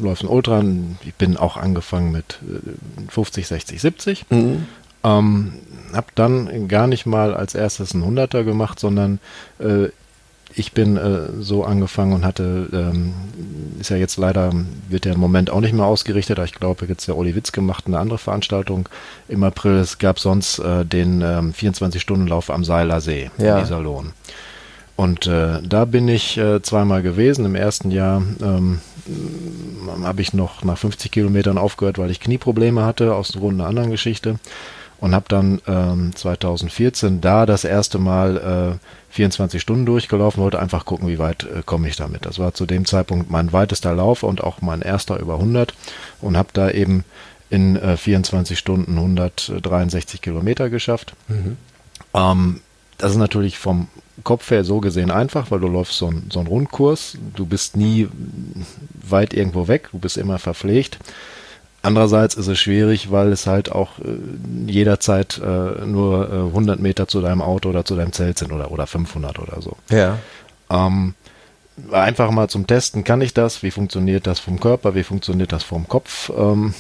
läufst ein Ultra, ich bin auch angefangen mit äh, 50, 60, 70.
Mhm.
Ähm, hab dann gar nicht mal als erstes einen Hunderter gemacht, sondern äh, ich bin äh, so angefangen und hatte, ähm, ist ja jetzt leider, wird ja im Moment auch nicht mehr ausgerichtet, aber ich glaube, jetzt der Oli Witz gemacht, eine andere Veranstaltung im April. Es gab sonst äh, den ähm, 24-Stunden-Lauf am Seiler See
Ja.
in Iserlohn. Und äh, da bin ich äh, zweimal gewesen. Im ersten Jahr ähm, habe ich noch nach 50 Kilometern aufgehört, weil ich Knieprobleme hatte, aus Grund einer anderen Geschichte. Und habe dann ähm, 2014 da das erste Mal äh, 24 Stunden durchgelaufen, wollte einfach gucken, wie weit äh, komme ich damit. Das war zu dem Zeitpunkt mein weitester Lauf und auch mein erster über 100 und habe da eben in äh, 24 Stunden 163 Kilometer geschafft. Ähm, das ist natürlich vom Kopf her so gesehen einfach, weil du läufst so, ein, so einen Rundkurs. Du bist nie weit irgendwo weg, du bist immer verpflegt. Andererseits ist es schwierig, weil es halt auch äh, jederzeit äh, nur äh, 100 Meter zu deinem Auto oder zu deinem Zelt sind oder, oder 500 oder so.
Ja.
Ähm, einfach mal zum Testen, kann ich das? Wie funktioniert das vom Körper? Wie funktioniert das vom Kopf? Ähm,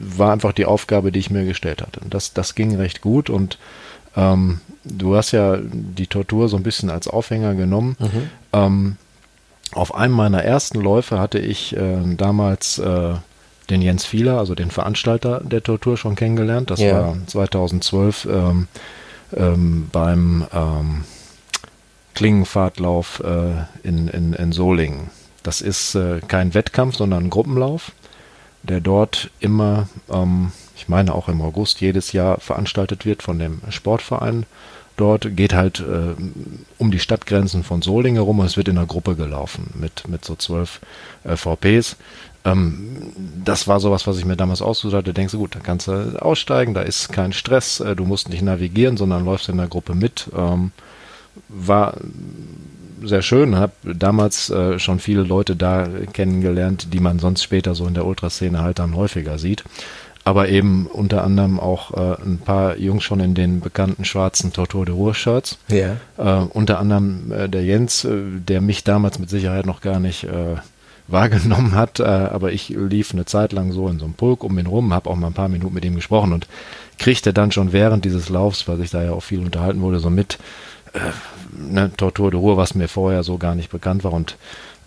war einfach die Aufgabe, die ich mir gestellt hatte. Und das, das ging recht gut und ähm, du hast ja die Tortur so ein bisschen als Aufhänger genommen. Mhm. Ähm, auf einem meiner ersten Läufe hatte ich äh, damals äh, den Jens Fieler, also den Veranstalter der Tortur, schon kennengelernt. Das ja. war 2012 ähm, ähm, beim ähm, Klingenfahrtlauf äh, in, in, in Solingen. Das ist äh, kein Wettkampf, sondern ein Gruppenlauf, der dort immer, ähm, ich meine auch im August jedes Jahr veranstaltet wird von dem Sportverein. Dort geht halt äh, um die Stadtgrenzen von Solingen herum und es wird in einer Gruppe gelaufen mit, mit so zwölf äh, VPs. Ähm, das war sowas, was ich mir damals ausgesucht hatte. Denkst du, gut, da kannst du aussteigen, da ist kein Stress, äh, du musst nicht navigieren, sondern läufst in der Gruppe mit. Ähm, war sehr schön, habe damals äh, schon viele Leute da kennengelernt, die man sonst später so in der Ultraszene halt dann häufiger sieht. Aber eben unter anderem auch äh, ein paar Jungs schon in den bekannten schwarzen Tortur de Ruhr-Shirts. Ja. Äh, unter anderem äh, der Jens, äh, der mich damals mit Sicherheit noch gar nicht wahrgenommen hat, äh, aber ich lief eine Zeit lang so in so einem Pulk um ihn rum, habe auch mal ein paar Minuten mit ihm gesprochen und kriegte dann schon während dieses Laufs, weil sich da ja auch viel unterhalten wurde, so mit äh, ne, Tortur de Ruhr, was mir vorher so gar nicht bekannt war und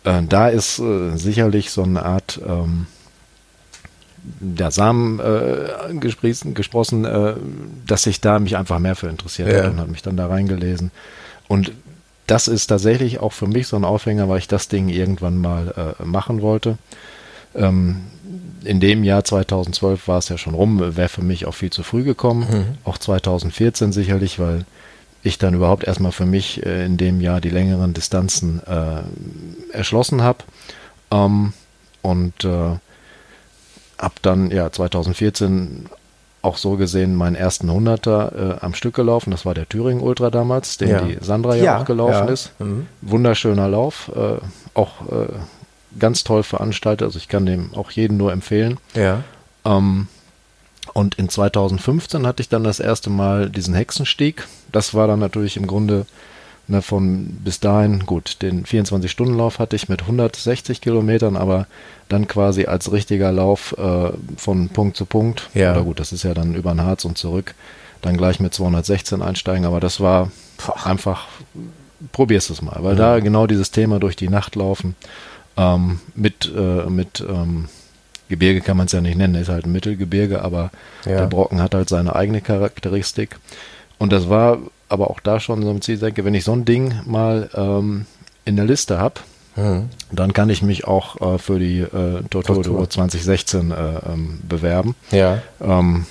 äh, da ist äh, sicherlich so eine Art ähm, der Samen äh, gesprossen, gesprossen äh, dass sich da mich einfach mehr für interessiert ja. hat und hat mich dann da reingelesen. Und das ist tatsächlich auch für mich so ein Aufhänger, weil ich das Ding irgendwann mal äh, machen wollte. Ähm, in dem Jahr 2012 war es ja schon rum, wäre für mich auch viel zu früh gekommen. Mhm. Auch 2014 sicherlich, weil ich dann überhaupt erstmal für mich äh, in dem Jahr die längeren Distanzen äh, erschlossen habe. Ähm, und äh, habe dann ja 2014 auch so gesehen meinen ersten Hunderter äh, am Stück gelaufen. Das war der Thüringen Ultra damals, den ja. die Sandra ja, ja auch gelaufen ja. ist. Mhm. Wunderschöner Lauf, äh, auch äh, ganz toll veranstaltet. Also ich kann dem auch jeden nur empfehlen. Ja. Ähm, und in 2015 hatte ich dann das erste Mal diesen Hexenstieg. Das war dann natürlich im Grunde Ne, von bis dahin, gut, den 24-Stunden-Lauf hatte ich mit 160 Kilometern, aber dann quasi als richtiger Lauf äh, von Punkt zu Punkt. Ja. Oder gut, das ist ja dann über den Harz und zurück, dann gleich mit 216 einsteigen, aber das war Poch. einfach, probierst es mal, weil mhm. da genau dieses Thema durch die Nacht laufen, ähm, mit, äh, mit ähm, Gebirge kann man es ja nicht nennen, ist halt ein Mittelgebirge, aber ja. der Brocken hat halt seine eigene Charakteristik. Und das war aber auch da schon so ein Ziel denke, wenn ich so ein Ding mal ähm, in der Liste habe, mhm. dann kann ich mich auch äh, für die äh, Torturo 2016 äh, ähm, bewerben. Ja. Ähm,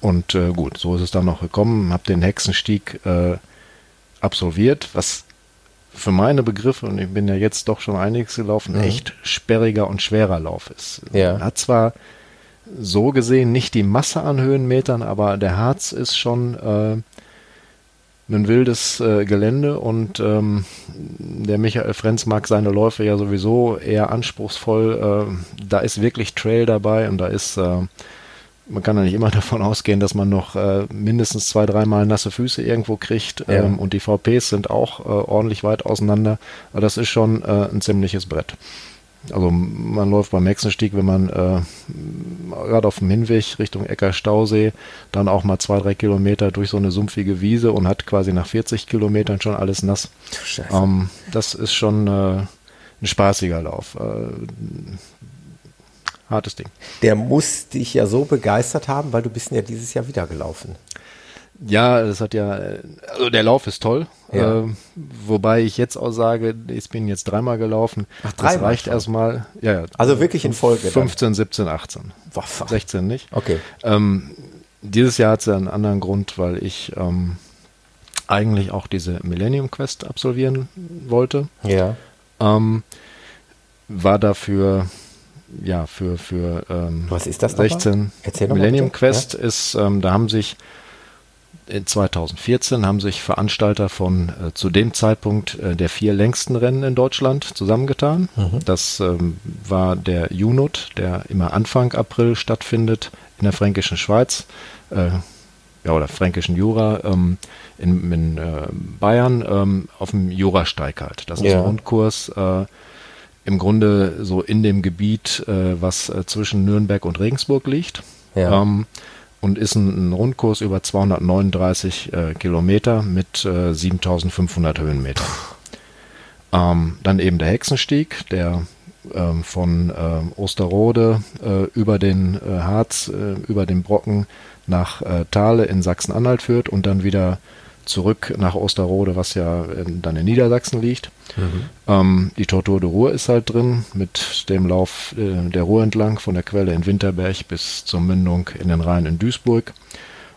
und äh, gut, so ist es dann noch gekommen, habe den Hexenstieg äh, absolviert, was für meine Begriffe, und ich bin ja jetzt doch schon einiges gelaufen, mhm. echt sperriger und schwerer Lauf ist. Ja. Hat zwar so gesehen nicht die Masse an Höhenmetern, aber der Harz ist schon äh, ein wildes äh, Gelände und ähm, der Michael Frenz mag seine Läufe ja sowieso eher anspruchsvoll. Äh, da ist wirklich Trail dabei und da ist, äh, man kann ja nicht immer davon ausgehen, dass man noch äh, mindestens zwei, dreimal nasse Füße irgendwo kriegt ja. ähm, und die VPs sind auch äh, ordentlich weit auseinander. Aber das ist schon äh, ein ziemliches Brett. Also man läuft beim Hexenstieg, wenn man äh, gerade auf dem Hinweg Richtung Ecker Stausee dann auch mal zwei, drei Kilometer durch so eine sumpfige Wiese und hat quasi nach 40 Kilometern schon alles nass. Ähm, das ist schon äh, ein spaßiger Lauf. Äh, hartes Ding.
Der muss dich ja so begeistert haben, weil du bist ja dieses Jahr wieder gelaufen.
Ja, das hat ja, also der Lauf ist toll. Ja. Äh, wobei ich jetzt auch sage, ich bin jetzt dreimal gelaufen. Ach, dreimal das reicht erstmal. Ja, ja,
also wirklich in Folge.
15, dann. 17, 18. Boah, 16 nicht.
Okay.
Ähm, dieses Jahr hat es ja einen anderen Grund, weil ich ähm, eigentlich auch diese Millennium Quest absolvieren wollte.
Ja.
Ähm, war dafür ja für für
ähm, was ist das
16 Millennium Quest ja? ist ähm, da haben sich in 2014 haben sich Veranstalter von äh, zu dem Zeitpunkt äh, der vier längsten Rennen in Deutschland zusammengetan. Mhm. Das ähm, war der Junut, der immer Anfang April stattfindet in der Fränkischen Schweiz. Äh, ja, oder fränkischen Jura ähm, in, in äh, Bayern ähm, auf dem Jurasteig halt. Das ist ja. ein Rundkurs. Äh, im Grunde so in dem Gebiet, äh, was äh, zwischen Nürnberg und Regensburg liegt. Ja. Ähm, und ist ein, ein, Rundkurs über 239 äh, Kilometer mit äh, 7500 Höhenmeter. Ähm, dann eben der Hexenstieg, der ähm, von ähm, Osterode äh, über den äh, Harz, äh, über den Brocken nach äh, Thale in Sachsen-Anhalt führt und dann wieder zurück nach Osterode, was ja in, dann in Niedersachsen liegt. Mhm. Ähm, die Tortur de Ruhr ist halt drin, mit dem Lauf äh, der Ruhr entlang von der Quelle in Winterberg bis zur Mündung in den Rhein in Duisburg.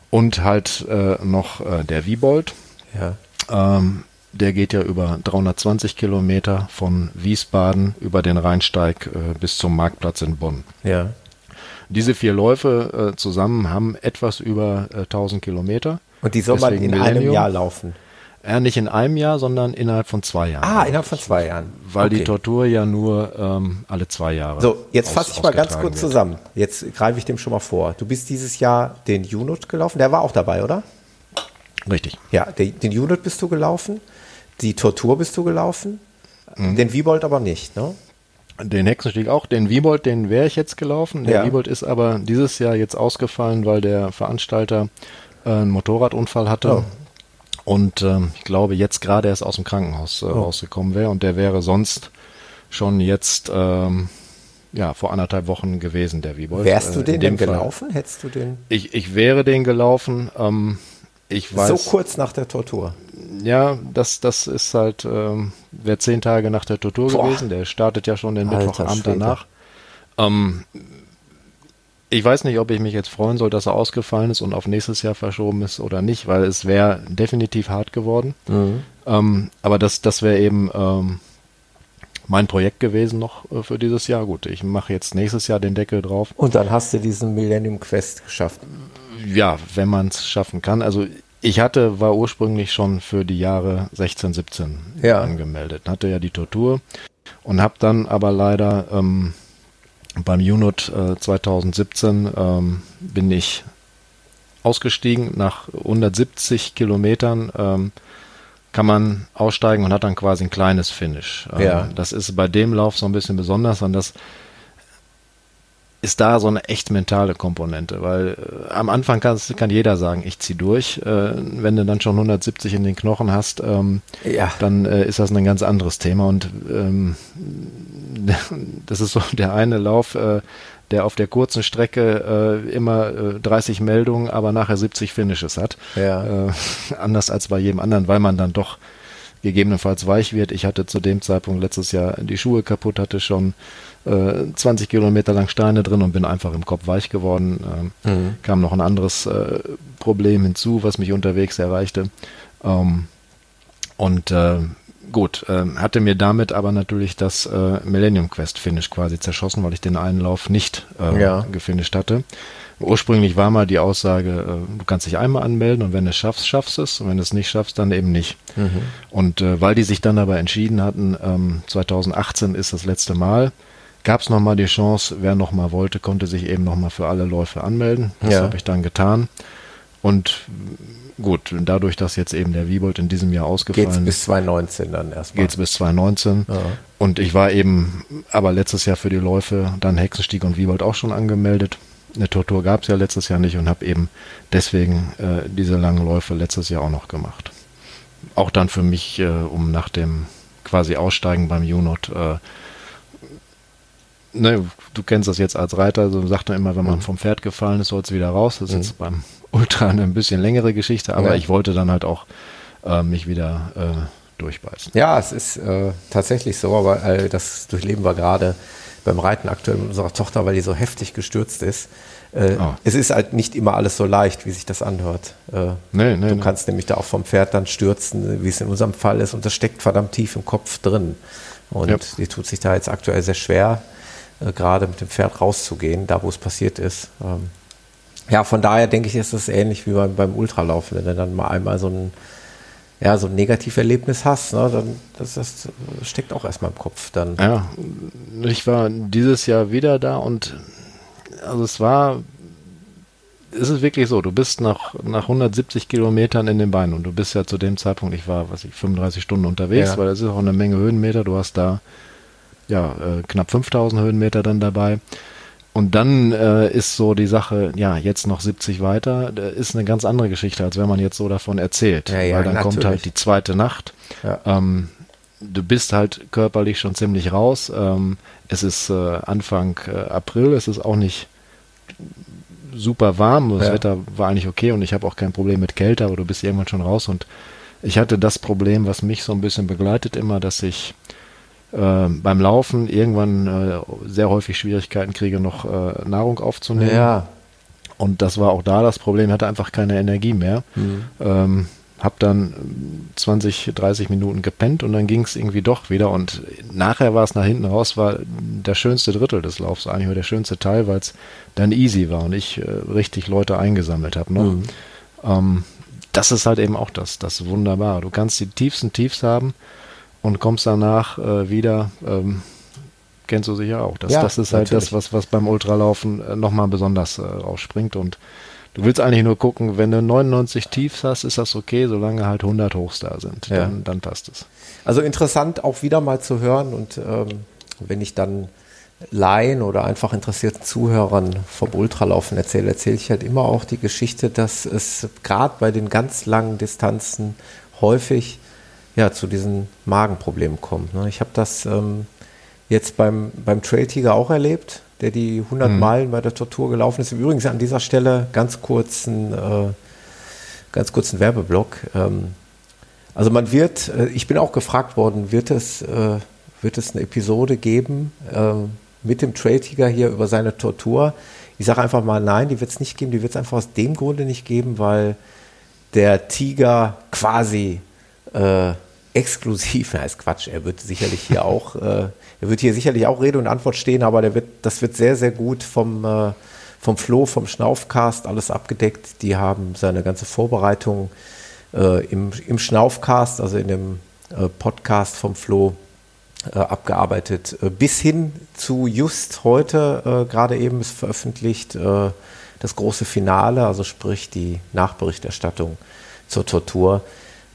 Und halt äh, noch äh, der Wiebold. Ja. Ähm, der geht ja über 320 Kilometer von Wiesbaden über den Rheinsteig äh, bis zum Marktplatz in Bonn.
Ja.
Diese vier Läufe äh, zusammen haben etwas über 1000 äh, Kilometer.
Und die soll Deswegen man in Millennium. einem Jahr laufen?
Ja, nicht in einem Jahr, sondern innerhalb von zwei Jahren.
Ah, innerhalb von zwei Jahren.
Weil okay. die Tortur ja nur ähm, alle zwei Jahre.
So, jetzt fasse ich mal ganz kurz wird. zusammen. Jetzt greife ich dem schon mal vor. Du bist dieses Jahr den Unit gelaufen. Der war auch dabei, oder?
Richtig.
Ja, den, den Unit bist du gelaufen. Die Tortur bist du gelaufen. Mhm. Den Wiebold aber nicht, ne?
Den Hexenstieg auch. Den Wiebold, den wäre ich jetzt gelaufen. Der ja. Wiebold ist aber dieses Jahr jetzt ausgefallen, weil der Veranstalter einen Motorradunfall hatte. Oh. Und ähm, ich glaube, jetzt gerade erst aus dem Krankenhaus äh, oh. rausgekommen wäre. Und der wäre sonst schon jetzt ähm, ja, vor anderthalb Wochen gewesen, der Wiebold.
Wärst du äh, den denn gelaufen? Hättest du den?
Ich, ich wäre den gelaufen. Ähm, ich weiß,
so kurz nach der Tortur
ja, das, das ist halt, ähm, wäre zehn Tage nach der Tortur Boah. gewesen. Der startet ja schon den Mittwochabend danach. Ähm, ich weiß nicht, ob ich mich jetzt freuen soll, dass er ausgefallen ist und auf nächstes Jahr verschoben ist oder nicht, weil es wäre definitiv hart geworden. Mhm. Ähm, aber das, das wäre eben ähm, mein Projekt gewesen noch äh, für dieses Jahr. Gut, ich mache jetzt nächstes Jahr den Deckel drauf.
Und dann hast du diesen Millennium Quest geschafft.
Ja, wenn man es schaffen kann. Also ich hatte, war ursprünglich schon für die Jahre 16, 17 ja. angemeldet. Hatte ja die Tortur und habe dann aber leider ähm, beim UNOT äh, 2017 ähm, bin ich ausgestiegen. Nach 170 Kilometern ähm, kann man aussteigen und hat dann quasi ein kleines Finish. Ähm, ja. Das ist bei dem Lauf so ein bisschen besonders, an das ist da so eine echt mentale Komponente, weil äh, am Anfang kann, jeder sagen, ich ziehe durch. Äh, wenn du dann schon 170 in den Knochen hast, ähm, ja. dann äh, ist das ein ganz anderes Thema. Und ähm, das ist so der eine Lauf, äh, der auf der kurzen Strecke äh, immer 30 äh, Meldungen, aber nachher 70 Finishes hat. Ja. anders als bei jedem anderen, weil man dann doch gegebenenfalls weich wird. Ich hatte zu dem Zeitpunkt letztes Jahr die Schuhe kaputt, hatte schon äh, 20 Kilometer lang Steine drin und bin einfach im Kopf weich geworden. Ähm, mhm. Kam noch ein anderes äh, Problem hinzu, was mich unterwegs erreichte. Ähm, und äh, gut, äh, hatte mir damit aber natürlich das äh, Millennium Quest Finish quasi zerschossen, weil ich den einen Lauf nicht äh, ja. gefinisht hatte. Ursprünglich war mal die Aussage, äh, du kannst dich einmal anmelden und wenn du es schaffst, schaffst es und wenn du es nicht schaffst, dann eben nicht. Mhm. Und äh, weil die sich dann aber entschieden hatten, ähm, 2018 ist das letzte Mal, gab es nochmal die Chance, wer nochmal wollte, konnte sich eben nochmal für alle Läufe anmelden. Das ja. habe ich dann getan. Und gut, dadurch, dass jetzt eben der Wiebold in diesem Jahr ausgefallen ist.
Geht bis 2019 dann erstmal.
Geht es bis 2019. Ja. Und ich war eben aber letztes Jahr für die Läufe dann Hexenstieg und Wiebold auch schon angemeldet. Eine Tortur gab es ja letztes Jahr nicht und habe eben deswegen äh, diese langen Läufe letztes Jahr auch noch gemacht. Auch dann für mich, äh, um nach dem quasi Aussteigen beim UNOT äh, ne, du kennst das jetzt als Reiter, so sagt man immer, wenn man mhm. vom Pferd gefallen ist, soll es wieder raus. Das ist mhm. jetzt beim Ultra eine ein bisschen längere Geschichte, aber ja. ich wollte dann halt auch äh, mich wieder äh, durchbeißen.
Ja, es ist äh, tatsächlich so, aber äh, das durchleben wir gerade beim Reiten aktuell mit unserer Tochter, weil die so heftig gestürzt ist. Oh. Es ist halt nicht immer alles so leicht, wie sich das anhört. Äh, nee, nee, du nee. kannst nämlich da auch vom Pferd dann stürzen, wie es in unserem Fall ist, und das steckt verdammt tief im Kopf drin. Und ja. die tut sich da jetzt aktuell sehr schwer äh, gerade mit dem Pferd rauszugehen, da wo es passiert ist. Ähm, ja, von daher denke ich, ist das ähnlich wie beim, beim Ultralaufen. Wenn du dann mal einmal so ein, ja, so ein Negativerlebnis hast, ne, dann das, das steckt auch erstmal im Kopf. Dann.
Ja, ich war dieses Jahr wieder da und also es war es ist wirklich so, du bist nach, nach 170 Kilometern in den Beinen und du bist ja zu dem Zeitpunkt, ich war, was ich, 35 Stunden unterwegs, ja. weil das ist auch eine Menge Höhenmeter. Du hast da ja äh, knapp 5000 Höhenmeter dann dabei. Und dann äh, ist so die Sache, ja, jetzt noch 70 weiter, ist eine ganz andere Geschichte, als wenn man jetzt so davon erzählt. Ja, ja, weil dann natürlich. kommt halt die zweite Nacht. Ja. Ähm, du bist halt körperlich schon ziemlich raus. Ähm, es ist äh, Anfang äh, April, es ist auch nicht super warm. Das. Wetter war eigentlich okay und ich habe auch kein Problem mit Kälte, aber du bist irgendwann schon raus. Und ich hatte das Problem, was mich so ein bisschen begleitet, immer, dass ich beim Laufen irgendwann äh, sehr häufig Schwierigkeiten kriege, noch äh, Nahrung aufzunehmen.
Ja.
Und das war auch da das Problem, ich hatte einfach keine Energie mehr. Mhm. Ähm, hab dann 20, 30 Minuten gepennt und dann ging es irgendwie doch wieder. Und nachher war es nach hinten raus, war der schönste Drittel des Laufs eigentlich, oder der schönste Teil, weil es dann easy war und ich äh, richtig Leute eingesammelt habe. Ne? Mhm. Ähm, das ist halt eben auch das, das Wunderbare. Du kannst die tiefsten Tiefs haben und kommst danach äh, wieder. Ähm, kennst du sicher auch. Das, ja, das ist halt natürlich. das, was, was beim Ultralaufen äh, nochmal besonders äh, rausspringt. Und du willst eigentlich nur gucken, wenn du 99 Tiefs hast, ist das okay, solange halt 100 Hochs da sind. Ja. Dann, dann passt es.
Also interessant auch wieder mal zu hören und ähm, wenn ich dann Laien oder einfach interessierten Zuhörern vom Ultralaufen erzähle, erzähle ich halt immer auch die Geschichte, dass es gerade bei den ganz langen Distanzen häufig ja, zu diesen Magenproblemen kommt. Ne? Ich habe das ähm, jetzt beim, beim Trail Tiger auch erlebt, der die 100 mhm. Meilen bei der Tortur gelaufen ist. Übrigens an dieser Stelle ganz kurzen, äh, ganz kurzen Werbeblock. Ähm, also man wird, äh, ich bin auch gefragt worden, wird es, äh, wird es eine Episode geben äh, mit dem Trail Tiger hier über seine Tortur? Ich sage einfach mal nein, die wird es nicht geben. Die wird es einfach aus dem Grunde nicht geben, weil der Tiger quasi äh, exklusiv, na ist Quatsch, er wird sicherlich hier auch, äh, er wird hier sicherlich auch Rede und Antwort stehen, aber der wird, das wird sehr, sehr gut vom, äh, vom Flo, vom Schnaufcast alles abgedeckt. Die haben seine ganze Vorbereitung äh, im, im Schnaufcast, also in dem äh, Podcast vom Flo, äh, abgearbeitet. Äh, bis hin zu just heute, gerade eben ist veröffentlicht, das große Finale, also sprich die Nachberichterstattung zur Tortur.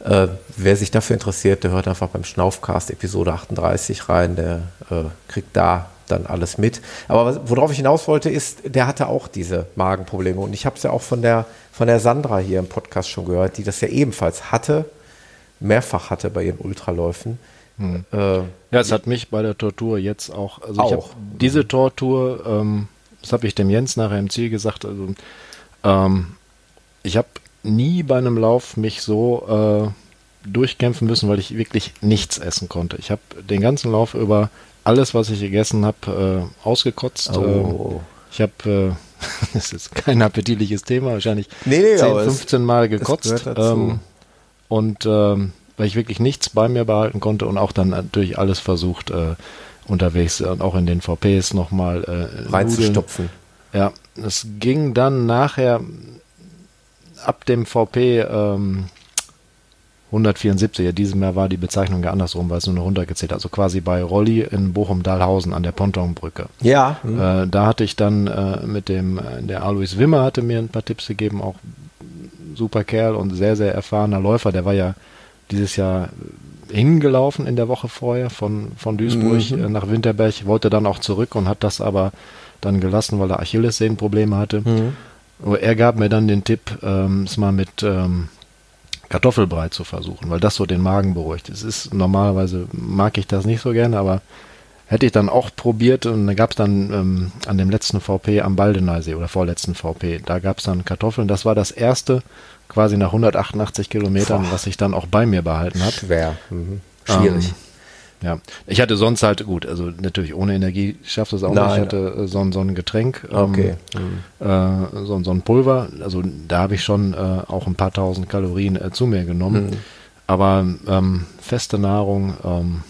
Äh, wer sich dafür interessiert, der hört einfach beim Schnaufcast Episode 38 rein, der äh, kriegt da dann alles mit. Aber worauf ich hinaus wollte, ist, der hatte auch diese Magenprobleme. Und ich habe es ja auch von der, von der Sandra hier im Podcast schon gehört, die das ja ebenfalls hatte, mehrfach hatte bei ihren Ultraläufen.
Hm. Äh, ja, es hat mich bei der Tortur jetzt auch, also auch. diese Tortur, ähm, das habe ich dem Jens nachher im Ziel gesagt, also ähm, ich habe nie bei einem Lauf mich so äh, durchkämpfen müssen, weil ich wirklich nichts essen konnte. Ich habe den ganzen Lauf über alles, was ich gegessen habe, äh, ausgekotzt. Oh. Äh, ich habe, äh, das ist kein appetitliches Thema, wahrscheinlich nee, nee, 10, 15 Mal gekotzt. Ähm, und ähm, weil ich wirklich nichts bei mir behalten konnte und auch dann natürlich alles versucht, äh, unterwegs und auch in den VPs nochmal
äh, reinzustopfen.
Ja, es ging dann nachher ab dem VP ähm, 174, ja, diesem Jahr war die Bezeichnung ja andersrum, weil es nur noch runtergezählt Also quasi bei Rolli in Bochum-Dahlhausen an der Pontonbrücke.
Ja.
Mhm. Äh, da hatte ich dann äh, mit dem, äh, der Alois Wimmer hatte mir ein paar Tipps gegeben, auch super Kerl und sehr, sehr erfahrener Läufer. Der war ja dieses Jahr hingelaufen in der Woche vorher von, von Duisburg mhm. Äh, nach Winterberg, wollte dann auch zurück und hat das aber dann gelassen, weil er Achillessehnenprobleme hatte. Mhm. Er gab mir dann den Tipp, ähm, es mal mit ähm, Kartoffelbrei zu versuchen, weil das so den Magen beruhigt. Es ist normalerweise mag ich das nicht so gerne, aber hätte ich dann auch probiert und da gab es dann ähm, an dem letzten VP am Baldeneysee oder vorletzten VP, da gab es dann Kartoffeln. Das war das erste quasi nach 188 Kilometern, Boah. was ich dann auch bei mir behalten habe.
Schwer, mhm. schwierig. Ähm,
ja, ich hatte sonst halt, gut, also natürlich ohne Energie schafft es auch Nein. nicht. Ich hatte äh, so, so ein Getränk,
ähm, okay.
mhm. äh, so, so ein Pulver. Also da habe ich schon äh, auch ein paar tausend Kalorien äh, zu mir genommen. Mhm. Aber ähm, feste Nahrung, ähm,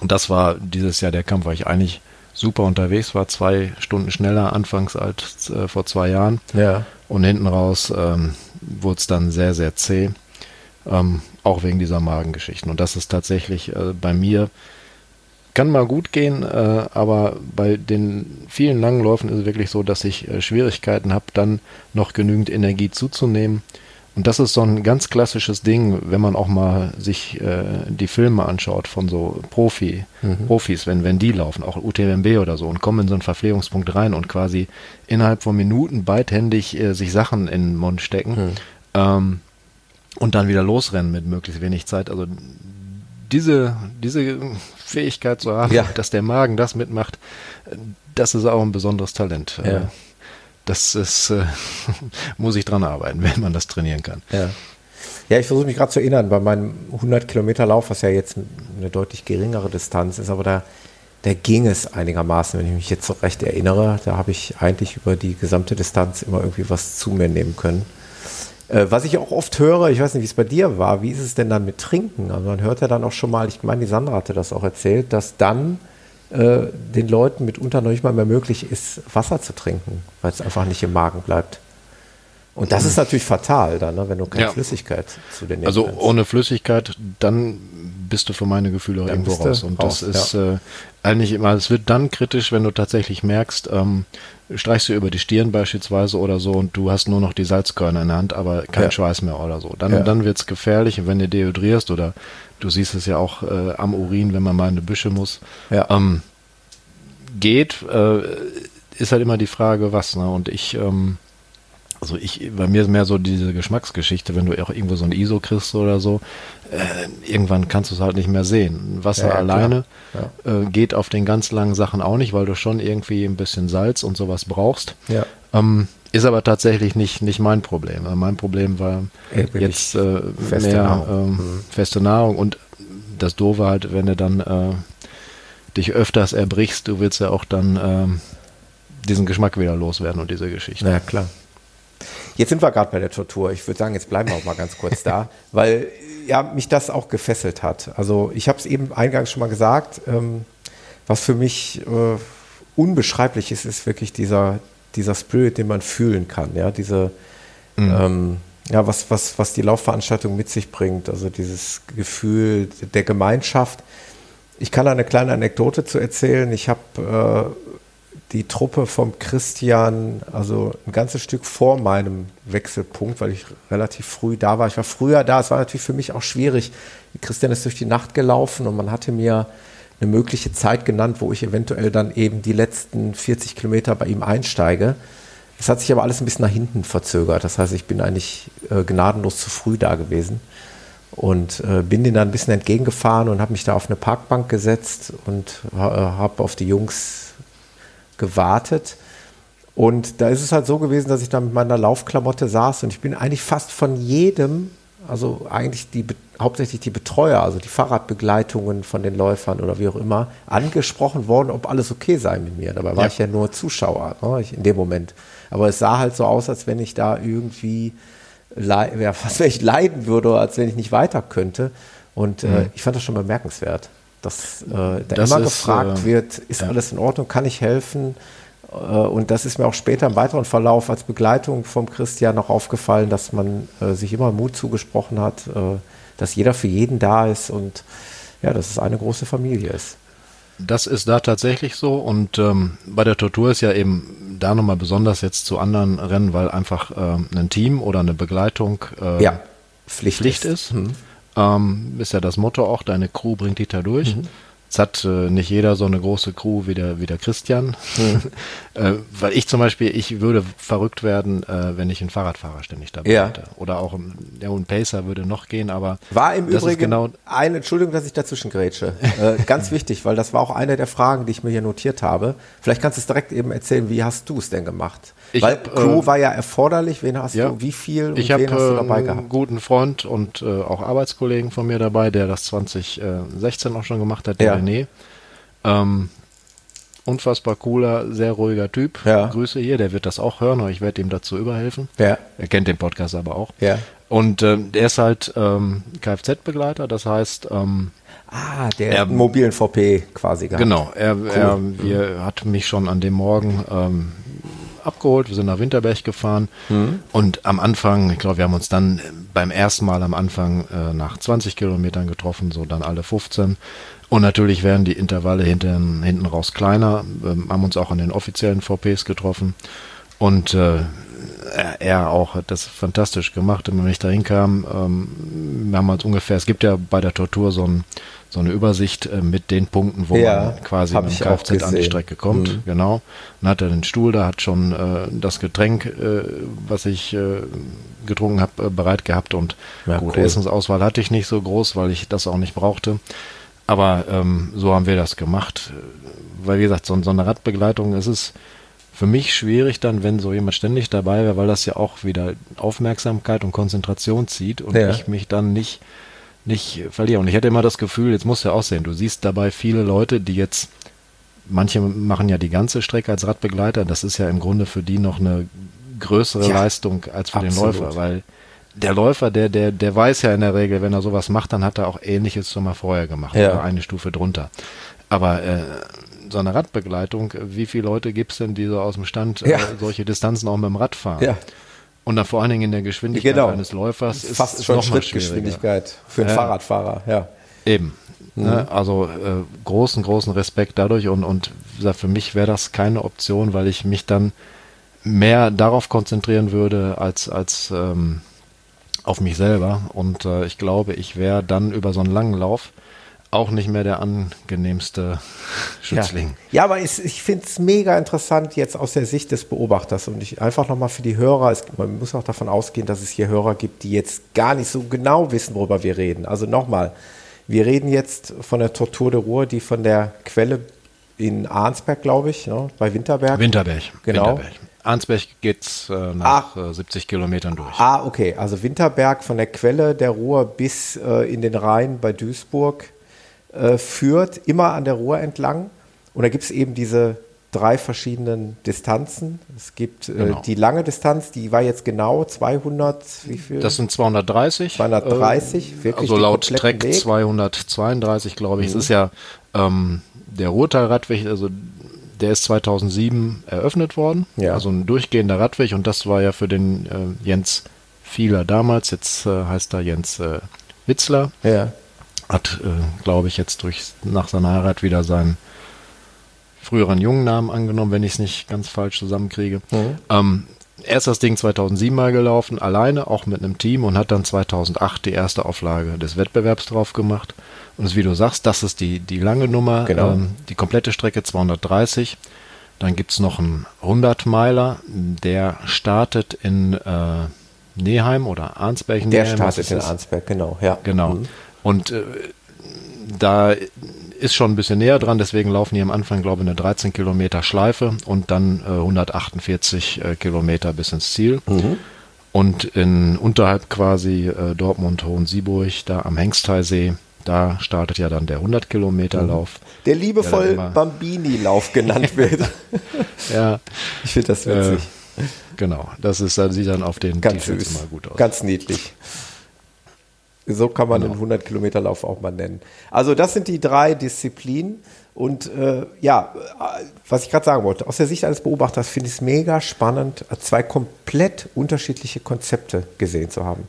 und das war dieses Jahr der Kampf, weil ich eigentlich super unterwegs war, zwei Stunden schneller anfangs als äh, vor zwei Jahren.
Ja.
Und hinten raus ähm, wurde es dann sehr, sehr zäh. Auch wegen dieser Magengeschichten. Und das ist tatsächlich äh, bei mir kann mal gut gehen, äh, aber bei den vielen langen Läufen ist es wirklich so, dass ich äh, Schwierigkeiten habe, dann noch genügend Energie zuzunehmen. Und das ist so ein ganz klassisches Ding, wenn man auch mal sich äh, die Filme anschaut von so Profi, mhm. Profis, wenn, wenn die laufen, auch UTMB oder so, und kommen in so einen Verpflegungspunkt rein und quasi innerhalb von Minuten beidhändig äh, sich Sachen in den Mund stecken mhm. ähm, und dann wieder losrennen mit möglichst wenig Zeit. Also diese, diese Fähigkeit zu haben, ja. dass der Magen das mitmacht, das ist auch ein besonderes Talent. Ja. Äh, das ist, äh, muss ich dran arbeiten, wenn man das trainieren kann.
Ja. Ja, ich versuche mich gerade zu erinnern, bei meinem 100 Kilometer Lauf, was ja jetzt eine deutlich geringere Distanz ist, aber da, da ging es einigermaßen, wenn ich mich jetzt so recht erinnere. Da habe ich eigentlich über die gesamte Distanz immer irgendwie was zu mir nehmen können. Äh, was ich auch oft höre, ich weiß nicht, wie es bei dir war, wie ist es denn dann mit Trinken? Also man hört ja dann auch schon mal, ich meine, die Sandra hatte das auch erzählt, dass dann äh, den Leuten mitunter noch nicht mal mehr möglich ist, Wasser zu trinken, weil es einfach nicht im Magen bleibt. Und das ist natürlich fatal dann, ne, wenn du keine ja. Flüssigkeit zu
dir Also kannst. ohne Flüssigkeit, dann bist du für meine Gefühle auch irgendwo raus. Und raus, das ist ja. äh, eigentlich immer, es wird dann kritisch, wenn du tatsächlich merkst, ähm, streichst du über die Stirn beispielsweise oder so und du hast nur noch die Salzkörner in der Hand, aber kein ja. Schweiß mehr oder so. Dann, ja. dann wird es gefährlich, wenn du dehydrierst oder du siehst es ja auch äh, am Urin, wenn man mal in die Büsche muss. Ja. Ähm, geht, äh, ist halt immer die Frage, was. Ne? Und ich ähm, also ich, bei mir ist mehr so diese Geschmacksgeschichte, wenn du auch irgendwo so ein ISO kriegst oder so, äh, irgendwann kannst du es halt nicht mehr sehen. Wasser ja, alleine ja. Äh, geht auf den ganz langen Sachen auch nicht, weil du schon irgendwie ein bisschen Salz und sowas brauchst. Ähm, ist aber tatsächlich nicht, nicht mein Problem. Also mein Problem war jetzt äh, feste mehr Nahrung. Ähm, mhm. feste Nahrung und das Doofe halt, wenn du dann äh, dich öfters erbrichst, du willst ja auch dann ähm, diesen Geschmack wieder loswerden und diese Geschichte.
Ja, klar. Jetzt sind wir gerade bei der Tortur. Ich würde sagen, jetzt bleiben wir auch mal ganz kurz da, weil ja mich das auch gefesselt hat. Also ich habe es eben eingangs schon mal gesagt, ähm, was für mich äh, unbeschreiblich ist, ist wirklich dieser, dieser Spirit, den man fühlen kann. Ja, diese mhm. ähm, ja, was, was, was die Laufveranstaltung mit sich bringt, also dieses Gefühl der Gemeinschaft. Ich kann eine kleine Anekdote zu erzählen. Ich habe äh, die Truppe vom Christian, also ein ganzes Stück vor meinem Wechselpunkt, weil ich relativ früh da war. Ich war früher da, es war natürlich für mich auch schwierig. Christian ist durch die Nacht gelaufen und man hatte mir eine mögliche Zeit genannt, wo ich eventuell dann eben die letzten 40 Kilometer bei ihm einsteige. Es hat sich aber alles ein bisschen nach hinten verzögert. Das heißt, ich bin eigentlich äh, gnadenlos zu früh da gewesen und äh, bin denen dann ein bisschen entgegengefahren und habe mich da auf eine Parkbank gesetzt und äh, habe auf die Jungs gewartet. Und da ist es halt so gewesen, dass ich da mit meiner Laufklamotte saß und ich bin eigentlich fast von jedem, also eigentlich die, hauptsächlich die Betreuer, also die Fahrradbegleitungen von den Läufern oder wie auch immer, angesprochen worden, ob alles okay sei mit mir. Dabei war ja. ich ja nur Zuschauer ne, in dem Moment. Aber es sah halt so aus, als wenn ich da irgendwie, ja, fast wenn ich leiden würde, als wenn ich nicht weiter könnte. Und äh, mhm. ich fand das schon bemerkenswert dass äh, da das immer ist, gefragt äh, wird, ist ja. alles in Ordnung, kann ich helfen? Äh, und das ist mir auch später im weiteren Verlauf als Begleitung vom Christian noch aufgefallen, dass man äh, sich immer Mut zugesprochen hat, äh, dass jeder für jeden da ist und ja, dass es eine große Familie ist.
Das ist da tatsächlich so und ähm, bei der Tortur ist ja eben da nochmal besonders jetzt zu anderen Rennen, weil einfach ähm, ein Team oder eine Begleitung
äh, ja, Pflicht, Pflicht ist. ist. Mhm.
Ähm, ist ja das Motto auch, deine Crew bringt dich da durch. Mhm. Es hat äh, nicht jeder so eine große Crew wie der, wie der Christian. Mhm. äh, weil ich zum Beispiel, ich würde verrückt werden, äh, wenn ich einen Fahrradfahrer ständig dabei ja. hätte. Oder auch ja, ein Pacer würde noch gehen, aber.
War im Übrigen genau eine, Entschuldigung, dass ich dazwischen grätsche. Äh, ganz wichtig, weil das war auch eine der Fragen, die ich mir hier notiert habe. Vielleicht kannst du es direkt eben erzählen, wie hast du es denn gemacht? Ich Weil hab, Crew äh, war ja erforderlich. Wen hast ja, du, wie viel
und ich wen hast du dabei gehabt? einen guten Freund und äh, auch Arbeitskollegen von mir dabei, der das 2016 auch schon gemacht hat, der ja. René. Ähm, unfassbar cooler, sehr ruhiger Typ. Ja. Grüße hier, der wird das auch hören, aber ich werde ihm dazu überhelfen. Ja. Er kennt den Podcast aber auch. Ja. Und ähm, der ist halt ähm, Kfz-Begleiter, das heißt, ähm,
Ah, der er, mobilen VP quasi
gehabt. Genau, er, cool. er wir, hat mich schon an dem Morgen ähm, abgeholt, wir sind nach Winterberg gefahren mhm. und am Anfang, ich glaube, wir haben uns dann beim ersten Mal am Anfang äh, nach 20 Kilometern getroffen, so dann alle 15. Und natürlich werden die Intervalle hinten, hinten raus kleiner, ähm, haben uns auch an den offiziellen VPs getroffen und äh, er auch hat das fantastisch gemacht. Wenn ich da hinkam, ähm, wir haben halt ungefähr, es gibt ja bei der Tortur so, ein, so eine Übersicht äh, mit den Punkten, wo ja, man quasi mit dem Kfz an die Strecke kommt. Mhm. Genau. Dann hat er den Stuhl, da hat schon äh, das Getränk, äh, was ich äh, getrunken habe, äh, bereit gehabt. Und ja, gut, cool. Essensauswahl hatte ich nicht so groß, weil ich das auch nicht brauchte. Aber ähm, so haben wir das gemacht. Weil, wie gesagt, so, so eine Radbegleitung, es ist für mich schwierig dann, wenn so jemand ständig dabei wäre, weil das ja auch wieder Aufmerksamkeit und Konzentration zieht und ja. ich mich dann nicht, nicht verliere. Und ich hätte immer das Gefühl, jetzt muss ja auch sehen, du siehst dabei viele Leute, die jetzt, manche machen ja die ganze Strecke als Radbegleiter, das ist ja im Grunde für die noch eine größere ja, Leistung als für absolut. den Läufer, weil der Läufer, der, der, der weiß ja in der Regel, wenn er sowas macht, dann hat er auch ähnliches schon mal vorher gemacht ja. oder eine Stufe drunter. Aber äh, so eine Radbegleitung, wie viele Leute gibt es denn, die so aus dem Stand äh, ja. äh, solche Distanzen auch mit dem Rad fahren? Ja. Und dann vor allen Dingen in der Geschwindigkeit genau. eines Läufers
ist fast schon Schrittgeschwindigkeit für einen ja. Fahrradfahrer, ja.
Eben. Mhm. Ne? Also äh, großen, großen Respekt dadurch und, und für mich wäre das keine Option, weil ich mich dann mehr darauf konzentrieren würde als, als ähm, auf mich selber. Und äh, ich glaube, ich wäre dann über so einen langen Lauf auch nicht mehr der angenehmste Schützling.
Ja, ja aber ich, ich finde es mega interessant jetzt aus der Sicht des Beobachters und ich einfach nochmal für die Hörer, es, man muss auch davon ausgehen, dass es hier Hörer gibt, die jetzt gar nicht so genau wissen, worüber wir reden. Also nochmal, wir reden jetzt von der Tortur de Ruhr, die von der Quelle in Arnsberg, glaube ich, ne, bei Winterberg.
Winterberg, genau. Winterberg. Arnsberg geht äh, nach ah, 70 äh, Kilometern durch.
Ah, okay. Also Winterberg von der Quelle der Ruhr bis äh, in den Rhein bei Duisburg äh, führt, immer an der Ruhr entlang. Und da gibt es eben diese drei verschiedenen Distanzen. Es gibt äh, genau. die lange Distanz, die war jetzt genau 200, wie viel?
Das sind 230.
230,
äh, wirklich. Also laut Trek Weg. 232, glaube ich. Mhm. Es ist ja ähm, der Ruhrtal-Radweg, also der ist 2007 eröffnet worden. Ja. Also ein durchgehender Radweg und das war ja für den äh, Jens Fieler damals, jetzt äh, heißt er Jens äh, Witzler. Ja hat, äh, glaube ich, jetzt durch nach seiner Heirat wieder seinen früheren jungen Namen angenommen, wenn ich es nicht ganz falsch zusammenkriege. Mhm. Ähm, er ist das Ding 2007 mal gelaufen, alleine, auch mit einem Team und hat dann 2008 die erste Auflage des Wettbewerbs drauf gemacht. Und wie du sagst, das ist die, die lange Nummer, genau. ähm, die komplette Strecke 230. Dann gibt es noch einen 100-Meiler, der startet in äh, Neheim oder Arnsberg.
Der startet in Arnsberg, genau, ja.
Genau. Mhm. Und äh, da ist schon ein bisschen näher dran, deswegen laufen die am Anfang, glaube ich, eine 13 Kilometer Schleife und dann äh, 148 äh, Kilometer bis ins Ziel. Mhm. Und in unterhalb quasi äh, Dortmund Hohensieburg, da am Hengsteisee, da startet ja dann der 100 Kilometer mhm. Lauf.
Der liebevoll Bambini-Lauf genannt wird.
ja.
Ich finde das witzig.
Äh, genau, das ist, das sieht dann auf den
T-Shirts immer gut aus. Ganz niedlich. So kann man genau. den 100 Kilometer Lauf auch mal nennen. Also das sind die drei Disziplinen. Und äh, ja, was ich gerade sagen wollte, aus der Sicht eines Beobachters finde ich es mega spannend, zwei komplett unterschiedliche Konzepte gesehen zu haben.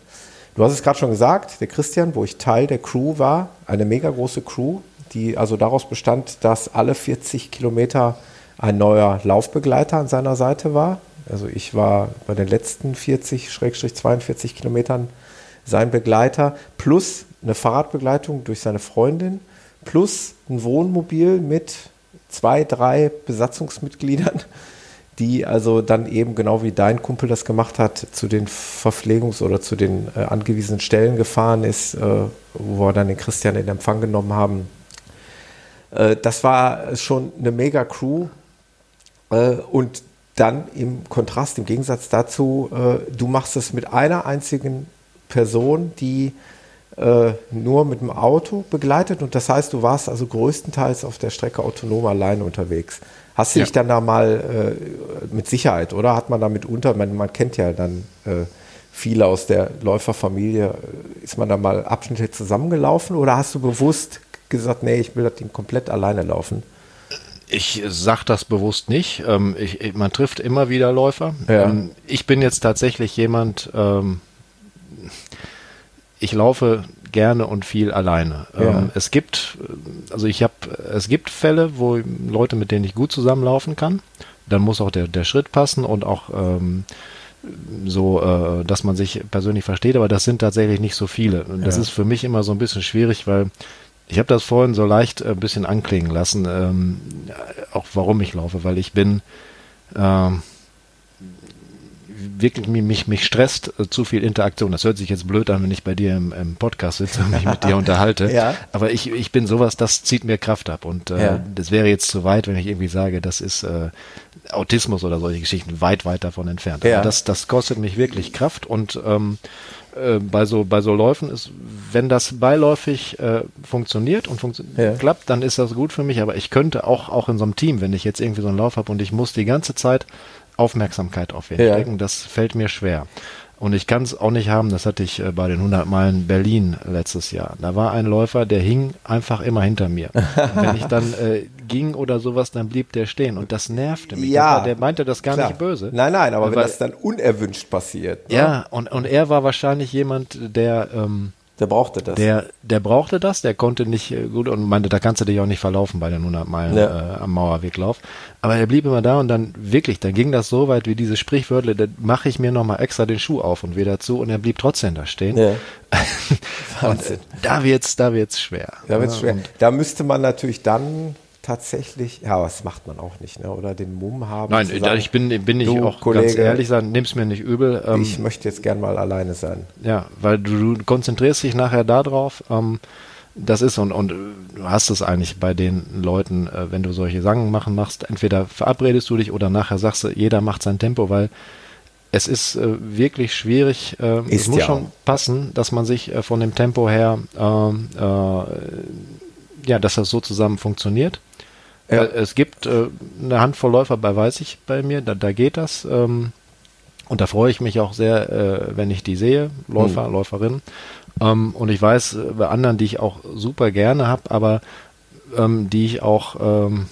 Du hast es gerade schon gesagt, der Christian, wo ich Teil der Crew war, eine mega große Crew, die also daraus bestand, dass alle 40 Kilometer ein neuer Laufbegleiter an seiner Seite war. Also ich war bei den letzten 40-42 Kilometern sein Begleiter plus eine Fahrradbegleitung durch seine Freundin plus ein Wohnmobil mit zwei, drei Besatzungsmitgliedern, die also dann eben genau wie dein Kumpel das gemacht hat, zu den Verpflegungs- oder zu den äh, angewiesenen Stellen gefahren ist, äh, wo wir dann den Christian in Empfang genommen haben. Äh, das war schon eine mega Crew. Äh, und dann im Kontrast, im Gegensatz dazu, äh, du machst es mit einer einzigen Person, die äh, nur mit dem Auto begleitet und das heißt, du warst also größtenteils auf der Strecke autonom allein unterwegs. Hast du ja. dich dann da mal äh, mit Sicherheit, oder hat man da mitunter, man, man kennt ja dann äh, viele aus der Läuferfamilie, ist man da mal Abschnitte zusammengelaufen oder hast du bewusst gesagt, nee, ich will das Ding komplett alleine laufen?
Ich sage das bewusst nicht. Ähm, ich, man trifft immer wieder Läufer.
Ja. Ähm,
ich bin jetzt tatsächlich jemand, ähm, ich laufe gerne und viel alleine. Ja. Ähm, es gibt, also ich habe, es gibt Fälle, wo Leute, mit denen ich gut zusammenlaufen kann. Dann muss auch der, der Schritt passen und auch ähm, so, äh, dass man sich persönlich versteht, aber das sind tatsächlich nicht so viele. Und das ja. ist für mich immer so ein bisschen schwierig, weil ich habe das vorhin so leicht ein bisschen anklingen lassen, ähm, auch warum ich laufe, weil ich bin ähm, wirklich mich, mich stresst äh, zu viel Interaktion. Das hört sich jetzt blöd an, wenn ich bei dir im, im Podcast sitze und mich mit dir unterhalte.
Ja.
Aber ich, ich bin sowas, das zieht mir Kraft ab. Und äh, ja. das wäre jetzt zu weit, wenn ich irgendwie sage, das ist äh, Autismus oder solche Geschichten weit, weit davon entfernt. Ja. das, das kostet mich wirklich Kraft und ähm, äh, bei so bei so Läufen ist, wenn das beiläufig äh, funktioniert und funktio ja. klappt, dann ist das gut für mich. Aber ich könnte auch auch in so einem Team, wenn ich jetzt irgendwie so einen Lauf habe und ich muss die ganze Zeit Aufmerksamkeit auf wen ja. stecken, das fällt mir schwer. Und ich kann es auch nicht haben, das hatte ich äh, bei den 100 Meilen Berlin letztes Jahr. Da war ein Läufer, der hing einfach immer hinter mir. wenn ich dann äh, ging oder sowas, dann blieb der stehen. Und das nervte mich.
Ja,
der meinte das gar
klar.
nicht böse.
Nein, nein, aber weil, wenn das dann unerwünscht passiert.
Ne? Ja, und, und er war wahrscheinlich jemand, der ähm,
der brauchte das.
Der, der brauchte das, der konnte nicht äh, gut und meinte, da kannst du dich auch nicht verlaufen bei den 100 Meilen ja. äh, am Mauerweglauf. Aber er blieb immer da und dann wirklich, dann ging das so weit wie diese Sprichwörter, da mache ich mir nochmal extra den Schuh auf und wieder zu und er blieb trotzdem da stehen. Ja. und äh, da wird's, da wird's schwer.
Da wird's schwer. da müsste man natürlich dann tatsächlich, ja, was macht man auch nicht, ne? oder den Mumm haben.
Nein, sagen, ich bin, bin ich auch Kollege, ganz ehrlich sagen, nimm's mir nicht übel.
Ähm, ich möchte jetzt gern mal alleine sein.
Ja, weil du, du konzentrierst dich nachher darauf. Ähm, das ist und, und du hast es eigentlich bei den Leuten, äh, wenn du solche Sangen machen machst, entweder verabredest du dich oder nachher sagst du, jeder macht sein Tempo, weil es ist äh, wirklich schwierig. Äh,
ist
es muss
ja
schon passen, dass man sich äh, von dem Tempo her, ähm, äh, ja, dass das so zusammen funktioniert. Ja. Es gibt äh, eine Handvoll Läufer bei weiß ich bei mir, da, da geht das. Ähm, und da freue ich mich auch sehr, äh, wenn ich die sehe, Läufer, mhm. Läuferinnen. Ähm, und ich weiß äh, bei anderen, die ich auch super gerne habe, aber ähm, die ich auch ähm,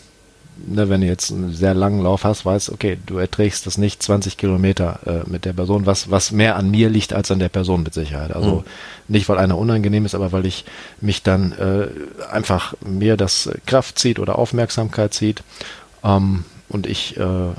ne, wenn du jetzt einen sehr langen Lauf hast, weißt, okay, du erträgst das nicht 20 Kilometer äh, mit der Person, was, was mehr an mir liegt als an der Person mit Sicherheit. Also mhm. nicht, weil einer unangenehm ist, aber weil ich mich dann äh, einfach mir das Kraft zieht oder Aufmerksamkeit zieht ähm, und ich äh,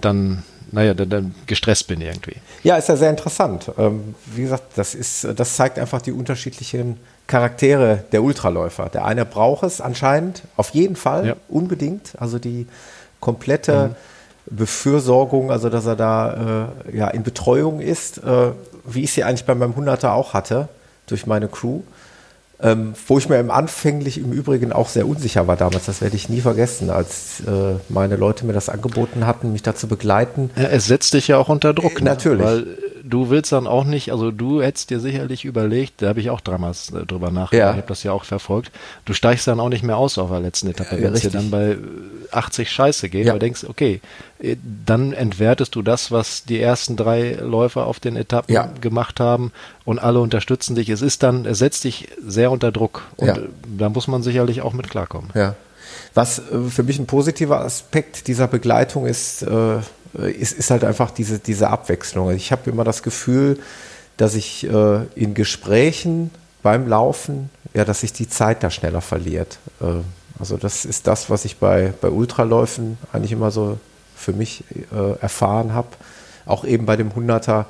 dann naja, dann, dann gestresst bin irgendwie.
Ja, ist ja sehr interessant. Ähm, wie gesagt, das ist, das zeigt einfach die unterschiedlichen Charaktere der Ultraläufer. Der eine braucht es anscheinend auf jeden Fall ja. unbedingt. Also die komplette mhm. Befürsorgung, also dass er da äh, ja, in Betreuung ist, äh, wie ich sie eigentlich bei meinem Hunderter auch hatte, durch meine Crew. Ähm, wo ich mir im anfänglich im Übrigen auch sehr unsicher war damals, das werde ich nie vergessen, als äh, meine Leute mir das angeboten hatten, mich da zu begleiten.
Ja, es setzt dich ja auch unter Druck.
Äh, natürlich.
Weil du willst dann auch nicht, also du hättest dir sicherlich überlegt, da habe ich auch damals äh, drüber nachgedacht, ja. ich habe das ja auch verfolgt, du steigst dann auch nicht mehr aus auf der letzten Etappe, wenn es dir dann bei 80 äh, Scheiße geht, ja. weil du denkst, okay, äh, dann entwertest du das, was die ersten drei Läufer auf den Etappen ja. gemacht haben und alle unterstützen dich. Es ist dann, es setzt dich sehr unter Druck und ja. da muss man sicherlich auch mit klarkommen.
Ja. Was für mich ein positiver Aspekt dieser Begleitung ist, äh, äh, ist, ist halt einfach diese, diese Abwechslung. Ich habe immer das Gefühl, dass ich äh, in Gesprächen beim Laufen, ja, dass sich die Zeit da schneller verliert. Äh, also das ist das, was ich bei, bei Ultraläufen eigentlich immer so für mich äh, erfahren habe. Auch eben bei dem 100er,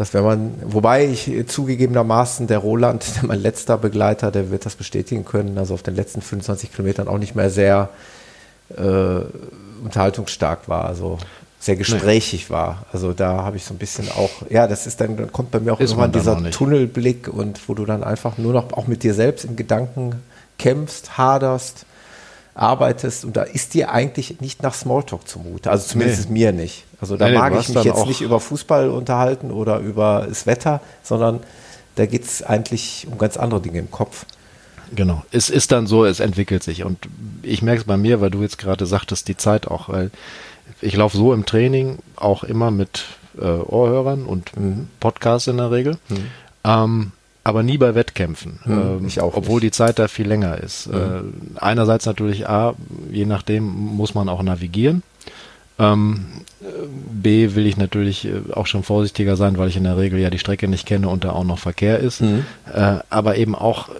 dass wenn man, wobei ich zugegebenermaßen der Roland, mein letzter Begleiter, der wird das bestätigen können, also auf den letzten 25 Kilometern auch nicht mehr sehr äh, unterhaltungsstark war. Also sehr gesprächig nee. war. Also da habe ich so ein bisschen auch, ja, das ist dann, dann kommt bei mir auch ist irgendwann dieser Tunnelblick und wo du dann einfach nur noch auch mit dir selbst in Gedanken kämpfst, haderst, arbeitest und da ist dir eigentlich nicht nach Smalltalk zumute. Also zumindest nee. mir nicht. Also da nee, mag ich mich jetzt nicht über Fußball unterhalten oder über das Wetter, sondern da geht es eigentlich um ganz andere Dinge im Kopf.
Genau. Es ist dann so, es entwickelt sich. Und ich merke es bei mir, weil du jetzt gerade sagtest, die Zeit auch, weil ich laufe so im Training auch immer mit äh, Ohrhörern und mhm. Podcasts in der Regel. Mhm. Ähm, aber nie bei Wettkämpfen.
Hm,
ähm, obwohl
nicht.
die Zeit da viel länger ist.
Hm.
Äh, einerseits natürlich A, je nachdem muss man auch navigieren. Ähm, B will ich natürlich äh, auch schon vorsichtiger sein, weil ich in der Regel ja die Strecke nicht kenne und da auch noch Verkehr ist.
Mhm.
Äh, aber eben auch, äh,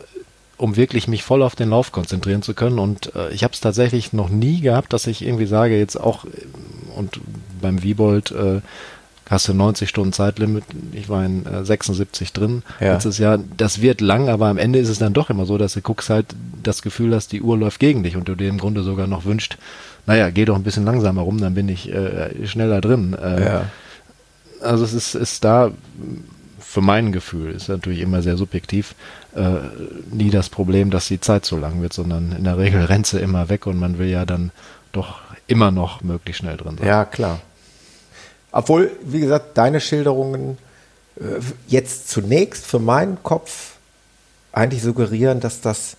um wirklich mich voll auf den Lauf konzentrieren zu können. Und äh, ich habe es tatsächlich noch nie gehabt, dass ich irgendwie sage, jetzt auch, äh, und beim Wiebold äh, hast du 90 Stunden Zeitlimit, ich war in äh, 76 drin.
Ja.
Letztes Jahr, das wird lang, aber am Ende ist es dann doch immer so, dass du guckst halt das Gefühl hast, die Uhr läuft gegen dich und du dir im Grunde sogar noch wünscht, naja, geh doch ein bisschen langsamer rum, dann bin ich äh, schneller drin. Äh,
Ja.
Also es ist, ist da für mein Gefühl, ist natürlich immer sehr subjektiv, äh, nie das Problem, dass die Zeit so lang wird, sondern in der Regel rennt sie immer weg und man will ja dann doch immer noch möglichst schnell drin sein.
Ja, klar. Obwohl, wie gesagt, deine Schilderungen äh, jetzt zunächst für meinen Kopf eigentlich suggerieren, dass das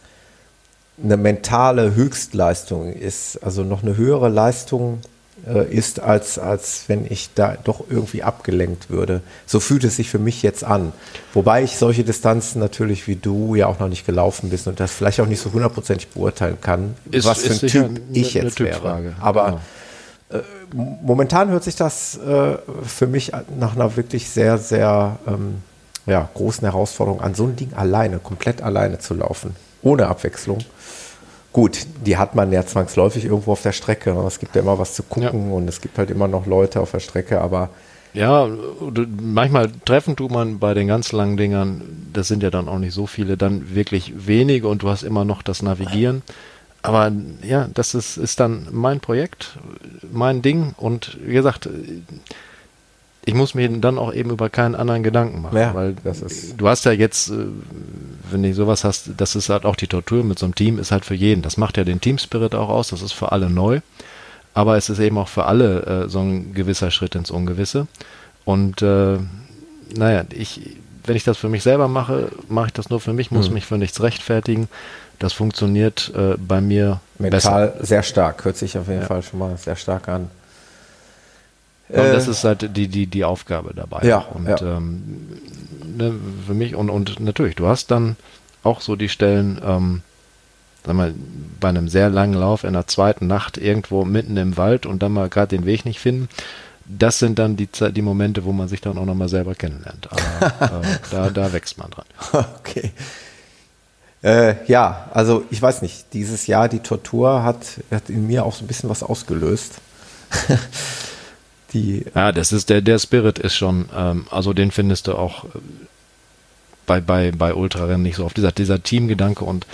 eine mentale Höchstleistung ist, also noch eine höhere Leistung äh, ist, als, als wenn ich da doch irgendwie abgelenkt würde. So fühlt es sich für mich jetzt an. Wobei ich solche Distanzen natürlich wie du ja auch noch nicht gelaufen bist und das vielleicht auch nicht so hundertprozentig beurteilen kann,
Ist-
was für ein Typ ich
eine
jetzt wäre. Aber
Genau.
momentan hört sich das äh, für mich nach einer wirklich sehr, sehr ähm, ja, großen Herausforderung an, so ein Ding alleine, komplett alleine zu laufen, ohne Abwechslung. Gut, die hat man ja zwangsläufig irgendwo auf der Strecke. Es gibt ja immer was zu gucken und es gibt halt immer noch Leute auf der Strecke, aber
Ja, du- manchmal treffen tut man bei den ganz langen Dingern, das sind ja dann auch nicht so viele, dann wirklich wenige und du hast immer noch das Navigieren. Aber ja, das ist, ist dann mein Projekt, mein Ding und wie gesagt, ich muss mir dann auch eben über keinen anderen Gedanken machen,
Ja,
weil
das ist-
du hast ja jetzt, äh, wenn du sowas hast, das ist halt auch die Tortur mit so einem Team, ist halt für jeden. Das macht ja den Team Spirit auch aus, das ist für alle neu. Aber es ist eben auch für alle äh, so ein gewisser Schritt ins Ungewisse. Und äh, naja, ich, wenn ich das für mich selber mache, mache ich das nur für mich, muss
Hm.
mich für nichts rechtfertigen. Das funktioniert äh, bei mir
mental
besser.
sehr stark. Hört sich auf jeden
Ja.
Fall schon mal sehr stark an.
Und das
Äh,
ist halt die, die, die Aufgabe dabei.
Ja,
und
ja.
Ähm, ne, für mich und, und natürlich, du hast dann auch so die Stellen, ähm, sag mal, bei einem sehr langen Lauf in der zweiten Nacht irgendwo mitten im Wald und dann mal gerade den Weg nicht finden. Das sind dann die, die Momente, wo man sich dann auch nochmal selber kennenlernt. Aber äh, da, da wächst man dran.
Okay. Äh, ja, also ich weiß nicht, dieses Jahr die Tortur hat, hat in mir auch so ein bisschen was ausgelöst. die,
Ja, das ist der, der Spirit ist schon, ähm, also den findest du auch äh, bei, bei, bei Ultrarennen nicht so oft. Dieser, dieser Teamgedanke und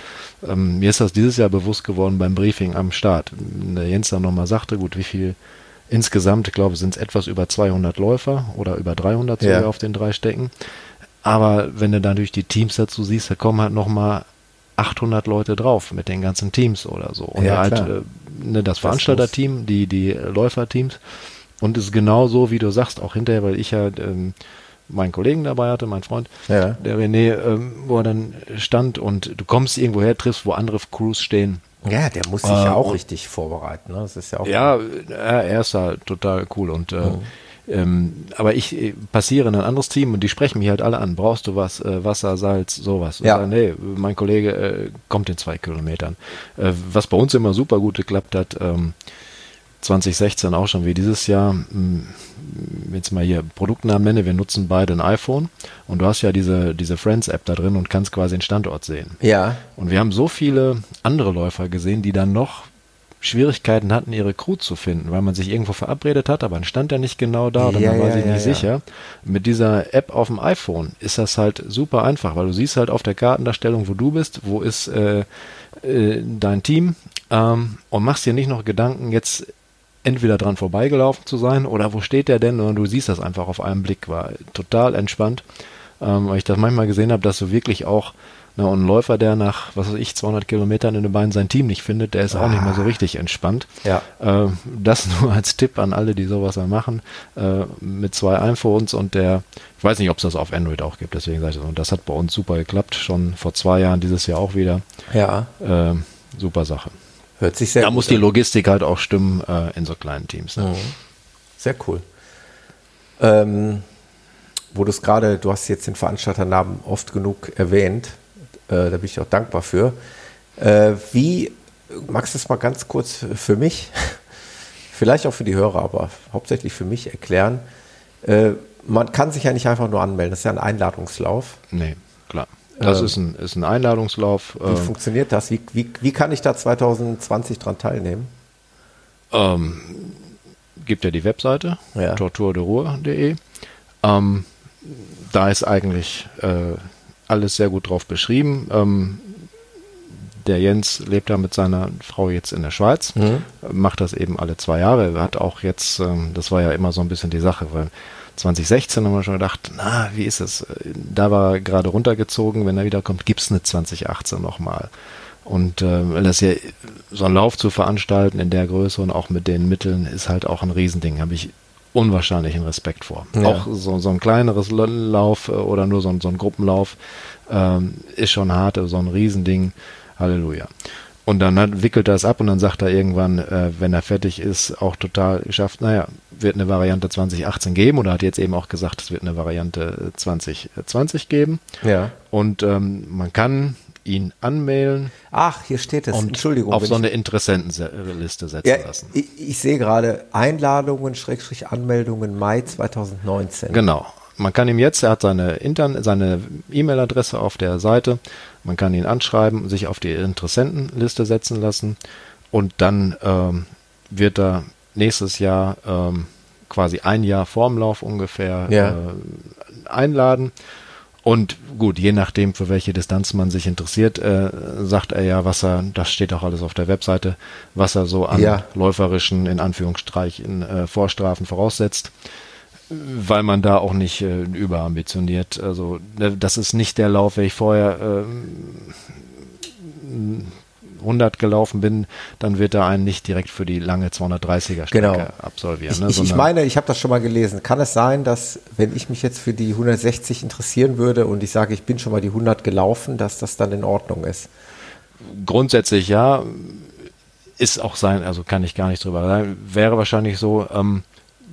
ähm, mir ist das dieses Jahr bewusst geworden beim Briefing am Start. Der Jens dann nochmal sagte, gut, wie viel insgesamt, ich glaube, sind es etwas über 200 Läufer oder über 300 sogar
Ja.
auf den drei Stecken. Aber wenn du dann durch die Teams dazu siehst, da kommen halt nochmal 800 Leute drauf mit den ganzen Teams oder so. Und
Ja,
halt äh, ne, das Veranstalterteam, die, die Läuferteams. Und es ist genau so, wie du sagst, auch hinterher, weil ich ja ähm, meinen Kollegen dabei hatte, meinen Freund,
ja,
der René, ähm, wo er dann stand und du kommst irgendwo her, triffst, wo andere Crews stehen.
ja, der muss sich
Äh,
ja auch richtig vorbereiten. Ne? Das ist ja auch
Ja, äh, er ist halt total cool und äh,
Mhm.
ähm, aber ich äh, passiere in ein anderes Team und die sprechen mich halt alle an. Brauchst du was? Äh, Wasser, Salz, sowas? Und
Ja.
sagen, nee, mein Kollege äh, kommt in zwei Kilometern. Äh, was bei uns immer super gut geklappt hat, ähm, 2016 auch schon wie dieses Jahr, mh, jetzt mal hier Produktnamen nenne, wir nutzen beide ein iPhone und du hast ja diese, diese Friends-App da drin und kannst quasi den Standort sehen.
Ja,
Und wir haben so viele andere Läufer gesehen, die dann noch Schwierigkeiten hatten, ihre Crew zu finden, weil man sich irgendwo verabredet hat, aber dann stand er nicht genau da oder
Ja,
man war
ja,
sich
ja,
nicht
ja.
sicher. Mit dieser App auf dem iPhone ist das halt super einfach, weil du siehst halt auf der Kartendarstellung, wo du bist, wo ist äh, äh, dein Team ähm, und machst dir nicht noch Gedanken, jetzt entweder dran vorbeigelaufen zu sein oder wo steht der denn, sondern du siehst das einfach auf einen Blick, war total entspannt, ähm, weil ich das manchmal gesehen habe, dass du wirklich auch na, und ein Läufer, der nach, was weiß ich, 200 Kilometern in den Beinen sein Team nicht findet, der ist auch nicht mehr so richtig entspannt.
ja.
Äh, das nur als Tipp an alle, die sowas mal machen, äh, mit zwei iPhones und der, ich weiß nicht, ob es das auf Android auch gibt, deswegen sage ich das. Und das hat bei uns super geklappt, schon vor zwei Jahren, dieses Jahr auch wieder.
Ja,
Äh, super Sache.
Hört sich sehr
Da muss die
an.
Logistik halt auch stimmen äh, in so kleinen Teams. Ne?
Mhm. Sehr cool. Ähm, wo du es gerade, du hast jetzt den Veranstalternamen oft genug erwähnt, äh, da bin ich auch dankbar für. Äh, wie, magst du es mal ganz kurz für mich, vielleicht auch für die Hörer, aber hauptsächlich für mich erklären? Äh, man kann sich ja nicht einfach nur anmelden, das ist ja ein Einladungslauf.
Nee, klar. Das ähm, ist, ein, ist ein Einladungslauf.
Wie ähm, funktioniert das? Wie, wie, wie kann ich da 2020 dran teilnehmen?
Ähm, gibt ja die Webseite ja. torturderuhr.de. Ähm, da ist eigentlich äh, alles sehr gut drauf beschrieben. Ähm, der Jens lebt ja mit seiner Frau jetzt in der Schweiz, mhm. macht das eben alle zwei Jahre. Er hat auch jetzt, ähm, das war ja immer so ein bisschen die Sache, weil 2016 haben wir schon gedacht, na, wie ist es? Da war er gerade runtergezogen, wenn er wiederkommt, gibt es eine 2018 nochmal. Und äh, das ja so einen Lauf zu veranstalten in der Größe und auch mit den Mitteln ist halt auch ein Riesending. Habe ich unwahrscheinlichen Respekt vor. Ja. Auch so, so ein kleineres Lauf äh, oder nur so ein, so ein Gruppenlauf ähm, ist schon hart, so ein Riesending. Halleluja. Und dann hat, wickelt er es ab und dann sagt er irgendwann, äh, wenn er fertig ist, auch total geschafft, naja, wird eine Variante 2018 geben oder hat jetzt eben auch gesagt, es wird eine Variante 2020 geben.
Ja.
Und ähm, man kann ihn anmailen.
Ach, hier steht es.
Und Entschuldigung. Auf so eine Interessentenliste setzen ja, lassen.
Ich, ich sehe gerade Einladungen, Schrägstrich Anmeldungen Mai 2019.
Genau. Man kann ihm jetzt, er hat seine Intern, seine E-Mail-Adresse auf der Seite. Man kann ihn anschreiben, sich auf die Interessentenliste setzen lassen und dann ähm, wird er nächstes Jahr ähm, quasi ein Jahr vorm Lauf ungefähr ja. äh, einladen. Und gut, je nachdem, für welche Distanz man sich interessiert, äh, sagt er ja, was er, das steht auch alles auf der Webseite, was er so an ja. läuferischen, in Anführungsstrichen, äh, Vorstrafen voraussetzt weil man da auch nicht äh, überambitioniert. Also ne, das ist nicht der Lauf, wenn ich vorher äh, 100 gelaufen bin, dann wird er einen nicht direkt für die lange 230er Strecke
genau.
absolvieren.
Ne, ich, ich, meine, ich habe das schon mal gelesen. Kann es sein, dass wenn ich mich jetzt für die 160 interessieren würde und ich sage, ich bin schon mal die 100 gelaufen, dass das dann in Ordnung ist?
Grundsätzlich ja. Ist auch sein, also kann ich gar nicht drüber sagen. Wäre wahrscheinlich so, ähm,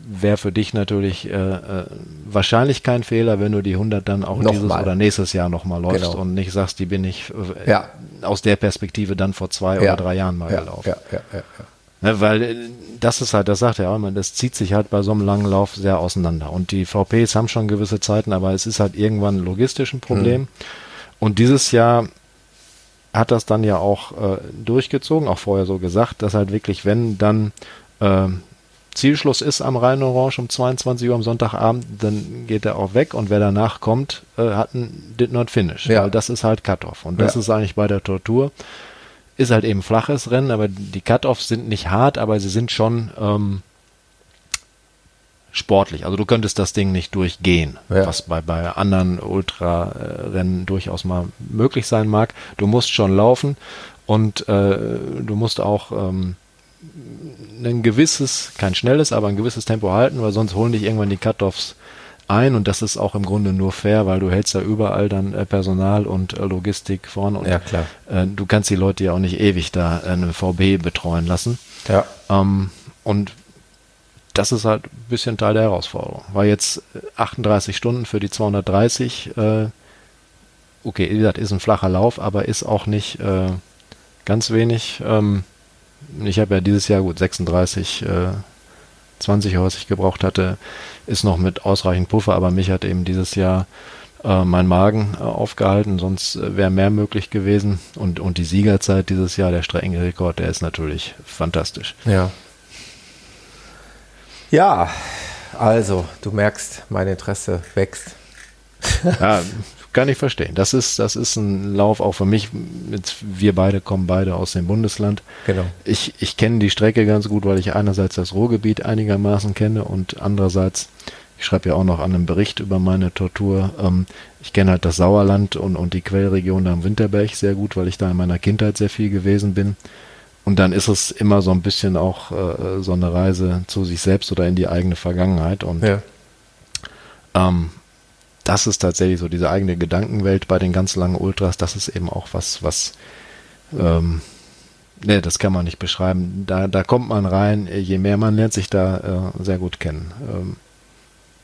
wäre für dich natürlich äh, äh, wahrscheinlich kein Fehler, wenn du die 100 dann auch noch dieses mal. oder nächstes Jahr nochmal läufst genau. und nicht sagst, die bin ich äh, ja. aus der Perspektive dann vor zwei ja. oder drei Jahren mal
ja.
gelaufen. Ja, ja, ja, ja. Ne, weil äh, das ist halt, das sagt er auch immer, das zieht sich halt bei so einem langen Lauf sehr auseinander. Und die VPs haben schon gewisse Zeiten, aber es ist halt irgendwann logistisch ein Problem. Mhm. Und dieses Jahr hat das dann ja auch äh, durchgezogen, auch vorher so gesagt, dass halt wirklich, wenn dann äh, Zielschluss ist am Rhein-Orange um 22 Uhr am Sonntagabend, dann geht er auch weg und wer danach kommt, äh, hat ein Did Not Finish. Ja. Weil das ist halt Cut-Off. Und das ja. ist eigentlich bei der Tortur. Ist halt eben flaches Rennen, aber die Cut-Offs sind nicht hart, aber sie sind schon ähm, sportlich. Also du könntest das Ding nicht durchgehen, ja. was bei, bei anderen Ultrarennen durchaus mal möglich sein mag. Du musst schon laufen und äh, du musst auch ähm, ein gewisses, kein schnelles, aber ein gewisses Tempo halten, weil sonst holen dich irgendwann die Cut-Offs ein und das ist auch im Grunde nur fair, weil du hältst da überall dann äh, Personal und äh, Logistik vorne und
ja, klar.
Äh, du kannst die Leute ja auch nicht ewig da eine VB betreuen lassen.
Ja.
Ähm, und das ist halt ein bisschen Teil der Herausforderung. War jetzt 38 Stunden für die 230. Äh, okay, wie gesagt, ist ein flacher Lauf, aber ist auch nicht ganz wenig. Ich habe ja dieses Jahr gut 36, äh, 20 was ich gebraucht hatte, ist noch mit ausreichend Puffer, aber mich hat eben dieses Jahr äh, mein Magen äh, aufgehalten, sonst äh, wäre mehr möglich gewesen. Und, und die Siegerzeit dieses Jahr, der Streckenrekord, der ist natürlich fantastisch.
Ja. Ja, also, du merkst, mein Interesse wächst.
ja, kann ich verstehen. Das ist, das ist ein Lauf auch für mich. Jetzt, wir beide kommen beide aus dem Bundesland.
Genau.
Ich, ich kenne die Strecke ganz gut, weil ich einerseits das Ruhrgebiet einigermaßen kenne und andererseits, ich schreibe ja auch noch an einem Bericht über meine Tortur. Ähm, ich kenne halt das Sauerland und, und die Quellregion da am Winterberg sehr gut, weil ich da in meiner Kindheit sehr viel gewesen bin. Und dann ist es immer so ein bisschen auch äh, so eine Reise zu sich selbst oder in die eigene Vergangenheit. Und ja. ähm, das ist tatsächlich so diese eigene Gedankenwelt bei den ganz langen Ultras. Das ist eben auch was, was, ähm, ne, das kann man nicht beschreiben. Da, da kommt man rein, je mehr man lernt sich da äh, sehr gut kennen. Ähm,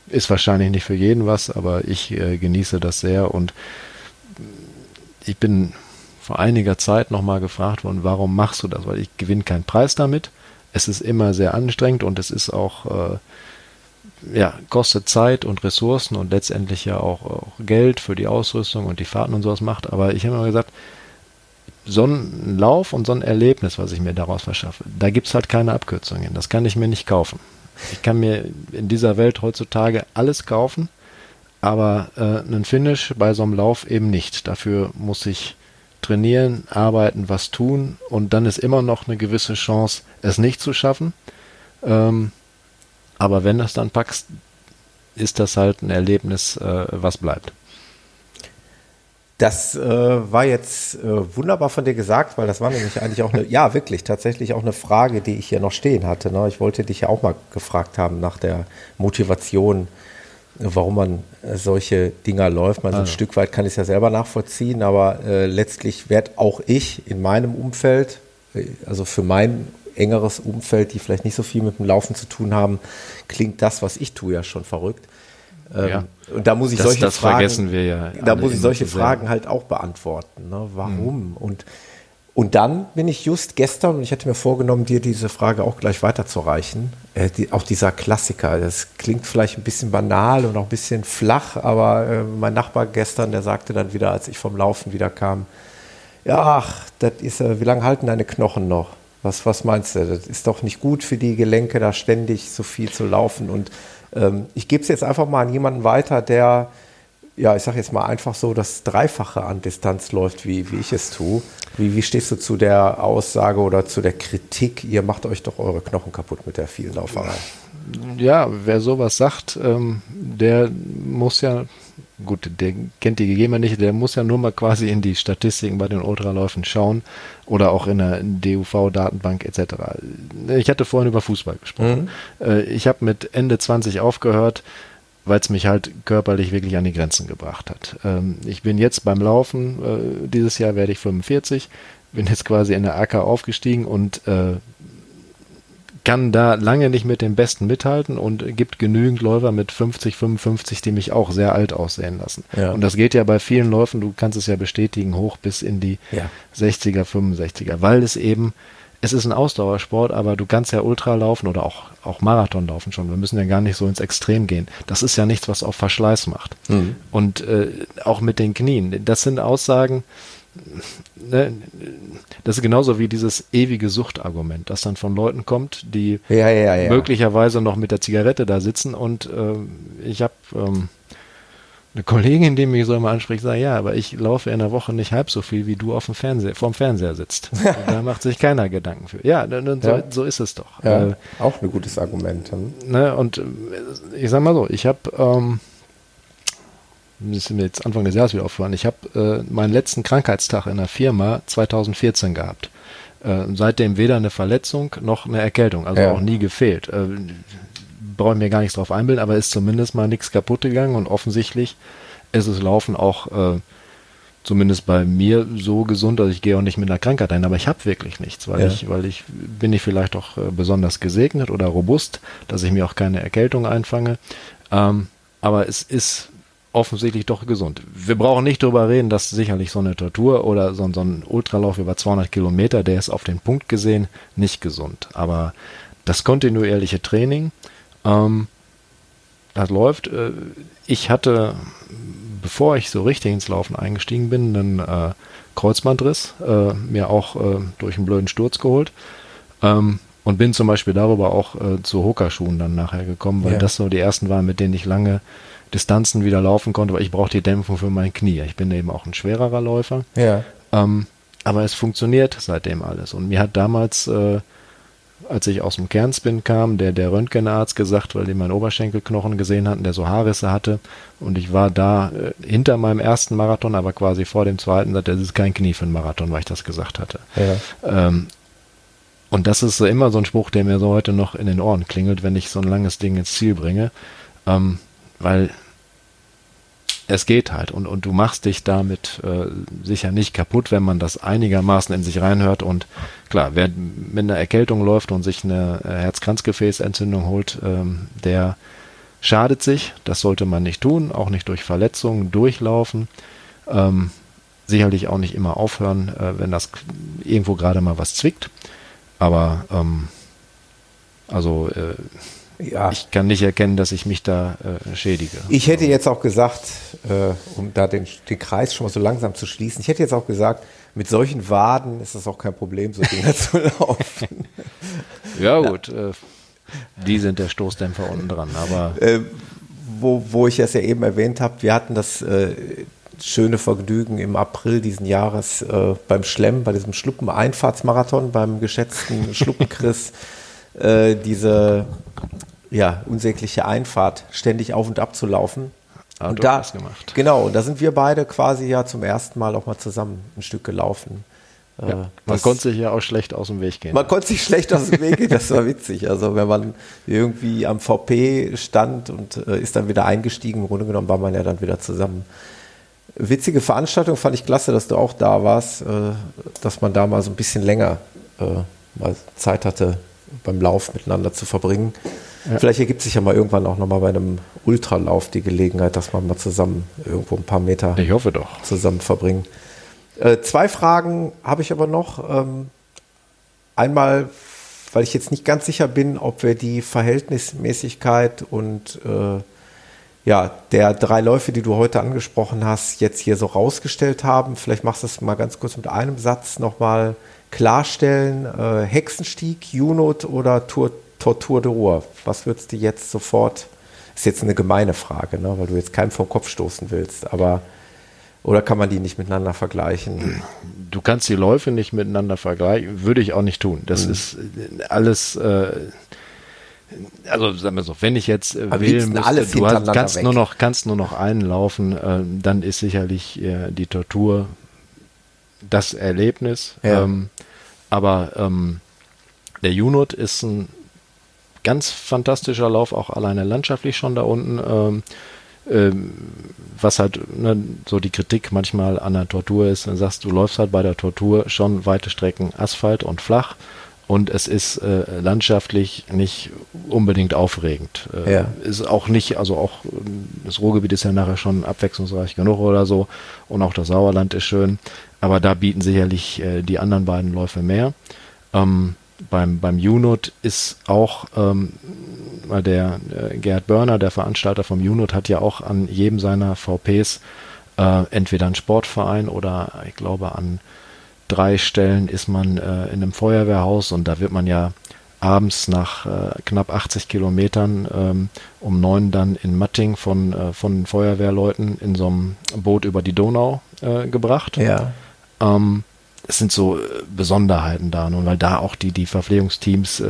ist wahrscheinlich nicht für jeden was, aber ich äh, genieße das sehr und ich bin vor einiger Zeit nochmal gefragt worden, warum machst du das? Weil ich gewinne keinen Preis damit. Es ist immer sehr anstrengend und es ist auch, äh, ja, kostet Zeit und Ressourcen und letztendlich ja auch, auch Geld für die Ausrüstung und die Fahrten und sowas macht. Aber ich habe immer gesagt, so ein Lauf und so ein Erlebnis, was ich mir daraus verschaffe, da gibt es halt keine Abkürzungen. Das kann ich mir nicht kaufen. Ich kann mir in dieser Welt heutzutage alles kaufen, aber äh, einen Finish bei so einem Lauf eben nicht. Dafür muss ich trainieren, arbeiten, was tun und dann ist immer noch eine gewisse Chance, es nicht zu schaffen. Ähm, aber wenn du es dann packst, ist das halt ein Erlebnis, äh, was bleibt.
Das äh, war jetzt äh, wunderbar von dir gesagt, weil das war nämlich eigentlich auch eine, ja wirklich, tatsächlich auch eine Frage, die ich hier noch stehen hatte. Ne? Ich wollte dich ja auch mal gefragt haben nach der Motivation, warum man äh, solche Dinger läuft. Man, so ein also. Stück weit kann ich es ja selber nachvollziehen, aber äh, letztlich werde auch ich in meinem Umfeld, äh, also für mein engeres Umfeld, die vielleicht nicht so viel mit dem Laufen zu tun haben, klingt das, was ich tue, ja schon verrückt. Ähm, ja. Und da muss ich das, solche
das
Fragen,
vergessen wir ja.
Da muss ich solche Fragen halt auch beantworten. Ne? Warum? Mhm. Und und dann bin ich just gestern, und ich hatte mir vorgenommen, dir diese Frage auch gleich weiterzureichen, äh, die, auch dieser Klassiker, das klingt vielleicht ein bisschen banal und auch ein bisschen flach, aber äh, mein Nachbar gestern, der sagte dann wieder, als ich vom Laufen wieder kam, ja, ach, das ist, äh, wie lange halten deine Knochen noch? Was, was meinst du? Das ist doch nicht gut für die Gelenke, da ständig so viel zu laufen. Und ähm, ich gebe es jetzt einfach mal an jemanden weiter, der ja, ich sage jetzt mal einfach so, das Dreifache an Distanz läuft, wie, wie ich es tue. Wie, wie stehst du zu der Aussage oder zu der Kritik, ihr macht euch doch eure Knochen kaputt mit der vielen Lauferei?
Ja, wer sowas sagt, ähm, der muss ja, gut, der kennt die Gegebenheiten nicht, der muss ja nur mal quasi in die Statistiken bei den Ultraläufen schauen oder auch in der DUV-Datenbank etc. Ich hatte vorhin über Fußball gesprochen. Mhm. Äh, ich habe mit Ende 20 aufgehört weil es mich halt körperlich wirklich an die Grenzen gebracht hat. Ähm, ich bin jetzt beim Laufen, äh, dieses Jahr werde ich 45, bin jetzt quasi in der AK aufgestiegen und äh, kann da lange nicht mit den Besten mithalten und gibt genügend Läufer mit 50, 55, die mich auch sehr alt aussehen lassen. Ja. Und das geht ja bei vielen Läufen, du kannst es ja bestätigen, hoch bis in die ja. 60er, 65er, weil es eben es ist ein Ausdauersport, aber du kannst ja Ultra laufen oder auch, auch Marathon laufen schon. Wir müssen ja gar nicht so ins Extrem gehen. Das ist ja nichts, was auf Verschleiß macht. Mhm. Und äh, auch mit den Knien. Das sind Aussagen, ne, das ist genauso wie dieses ewige Suchtargument, das dann von Leuten kommt, die ja, ja, ja. möglicherweise noch mit der Zigarette da sitzen und äh, ich habe ähm, eine Kollegin, die mich so immer anspricht, sagt, ja, aber ich laufe in der Woche nicht halb so viel, wie du auf dem Fernseher, vorm Fernseher sitzt. da macht sich keiner Gedanken für. Ja, so, so ist es doch.
Äh, auch ein gutes Argument. Hm?
Ne, und äh, ich sag mal so, ich habe, ähm, das ist mir jetzt Anfang des Jahres wieder aufgefallen, ich habe äh, meinen letzten Krankheitstag in der Firma 2014 gehabt. Äh, seitdem weder eine Verletzung noch eine Erkältung, also ja. auch nie gefehlt. Äh, brauche ich mir gar nichts drauf einbilden, aber ist zumindest mal nichts kaputt gegangen und offensichtlich ist das Laufen auch äh, zumindest bei mir so gesund, dass ich gehe auch nicht mit einer Krankheit ein, aber ich habe wirklich nichts, weil ja. ich, weil ich bin ich vielleicht auch äh, besonders gesegnet oder robust, dass ich mir auch keine Erkältung einfange. Ähm, aber es ist offensichtlich doch gesund. Wir brauchen nicht darüber reden, dass sicherlich so eine Tortur oder so, so ein Ultralauf über 200 Kilometer, der ist auf den Punkt gesehen nicht gesund. Aber das kontinuierliche Training, ähm, das läuft. Äh, ich hatte, bevor ich so richtig ins Laufen eingestiegen bin, einen äh, Kreuzbandriss, äh, mir auch äh, durch einen blöden Sturz geholt. Ähm, und bin zum Beispiel darüber auch äh, zu Hoka-Schuhen dann nachher gekommen, weil ja. das so die ersten waren, mit denen ich lange Distanzen wieder laufen konnte, weil ich brauche die Dämpfung für mein Knie. Ich bin eben auch ein schwererer Läufer. Ja. Ähm, aber es funktioniert seitdem alles. Und mir hat damals äh, als ich aus dem Kernspin kam, der der Röntgenarzt gesagt, weil die meinen Oberschenkelknochen gesehen hatten, der so Haarrisse hatte. Und ich war da äh, hinter meinem ersten Marathon, aber quasi vor dem zweiten, sagt er, das ist kein Knie für einen Marathon, weil ich das gesagt hatte. Ja. Ähm, und das ist so immer so ein Spruch, der mir so heute noch in den Ohren klingelt, wenn ich so ein langes Ding ins Ziel bringe. Ähm, weil es geht halt und, und du machst dich damit äh, sicher nicht kaputt, wenn man das einigermaßen in sich reinhört und klar, wer mit einer Erkältung läuft und sich eine Herzkranzgefäßentzündung holt, ähm, der schadet sich, das sollte man nicht tun, auch nicht durch Verletzungen durchlaufen. Ähm, sicherlich auch nicht immer aufhören, äh, wenn das irgendwo gerade mal was zwickt. Aber ähm, also äh, ja. ich kann nicht erkennen, dass ich mich da äh, schädige.
Ich hätte jetzt auch gesagt, äh, um da den, den Kreis schon mal so langsam zu schließen, ich hätte jetzt auch gesagt, mit solchen Waden ist es auch kein Problem, so Dinge zu laufen.
Ja, gut. Äh, die sind der Stoßdämpfer unten dran, aber.
Äh, wo, wo ich es ja eben erwähnt habe, wir hatten das äh, schöne Vergnügen im April diesen Jahres äh, beim Schlemm, bei diesem Schluppen-Einfahrtsmarathon, beim geschätzten Schluppenchris, äh, diese ja, unsägliche Einfahrt ständig auf und ab zu laufen.
Ah, und da, gemacht.
Genau, und da sind wir beide quasi ja zum ersten Mal auch mal zusammen ein Stück gelaufen.
Ja, äh, man konnte sich ja auch schlecht aus dem Weg gehen.
Man konnte sich schlecht aus dem Weg gehen, das war witzig. Also wenn man irgendwie am VP stand und äh, ist dann wieder eingestiegen, im Grunde genommen war man ja dann wieder zusammen. Witzige Veranstaltung, fand ich klasse, dass du auch da warst, äh, dass man da mal so ein bisschen länger äh, mal Zeit hatte, beim Lauf miteinander zu verbringen. Ja. Vielleicht ergibt sich ja mal irgendwann auch nochmal bei einem Ultralauf die Gelegenheit, dass man mal zusammen irgendwo ein paar Meter
ich hoffe doch.
zusammen verbringen. Äh, zwei Fragen habe ich aber noch. Ähm, einmal, weil ich jetzt nicht ganz sicher bin, ob wir die Verhältnismäßigkeit und äh, ja, der drei Läufe, die du heute angesprochen hast, jetzt hier so rausgestellt haben. Vielleicht machst du es mal ganz kurz mit einem Satz nochmal klarstellen. Äh, Hexenstieg, Junot oder Tour, Tortur de Ruhr? Was würdest du jetzt sofort, ist jetzt eine gemeine Frage, ne, weil du jetzt keinem vom Kopf stoßen willst, aber oder kann man die nicht miteinander vergleichen?
Du kannst die Läufe nicht miteinander vergleichen, würde ich auch nicht tun. Das mhm. ist äh, alles, äh, also sagen wir so, wenn ich jetzt äh, wählen müsste, alles du hast, kannst weg. nur noch kannst nur noch einen laufen, äh, dann ist sicherlich äh, die Tortur das Erlebnis. Ja. Ähm, aber ähm, der Junot ist ein ganz fantastischer Lauf, auch alleine landschaftlich schon da unten. Ähm, ähm, was halt ne, so die Kritik manchmal an der Tortur ist, dann sagst du, läufst halt bei der Tortur schon weite Strecken Asphalt und flach und es ist äh, landschaftlich nicht unbedingt aufregend. Äh, ja. Ist auch nicht, also auch das Ruhrgebiet ist ja nachher schon abwechslungsreich genug oder so und auch das Sauerland ist schön, aber da bieten sicherlich äh, die anderen beiden Läufe mehr. Ähm, beim, beim UNOT ist auch ähm, der äh, Gerhard Börner, der Veranstalter vom UNOT, hat ja auch an jedem seiner VPs äh, entweder einen Sportverein oder ich glaube an drei Stellen ist man äh, in einem Feuerwehrhaus und da wird man ja abends nach äh, knapp 80 Kilometern ähm, um neun dann in Matting von, äh, von Feuerwehrleuten in so einem Boot über die Donau äh, gebracht.
Ja.
Ähm, es sind so äh, Besonderheiten da, nun weil da auch die, die Verpflegungsteams äh,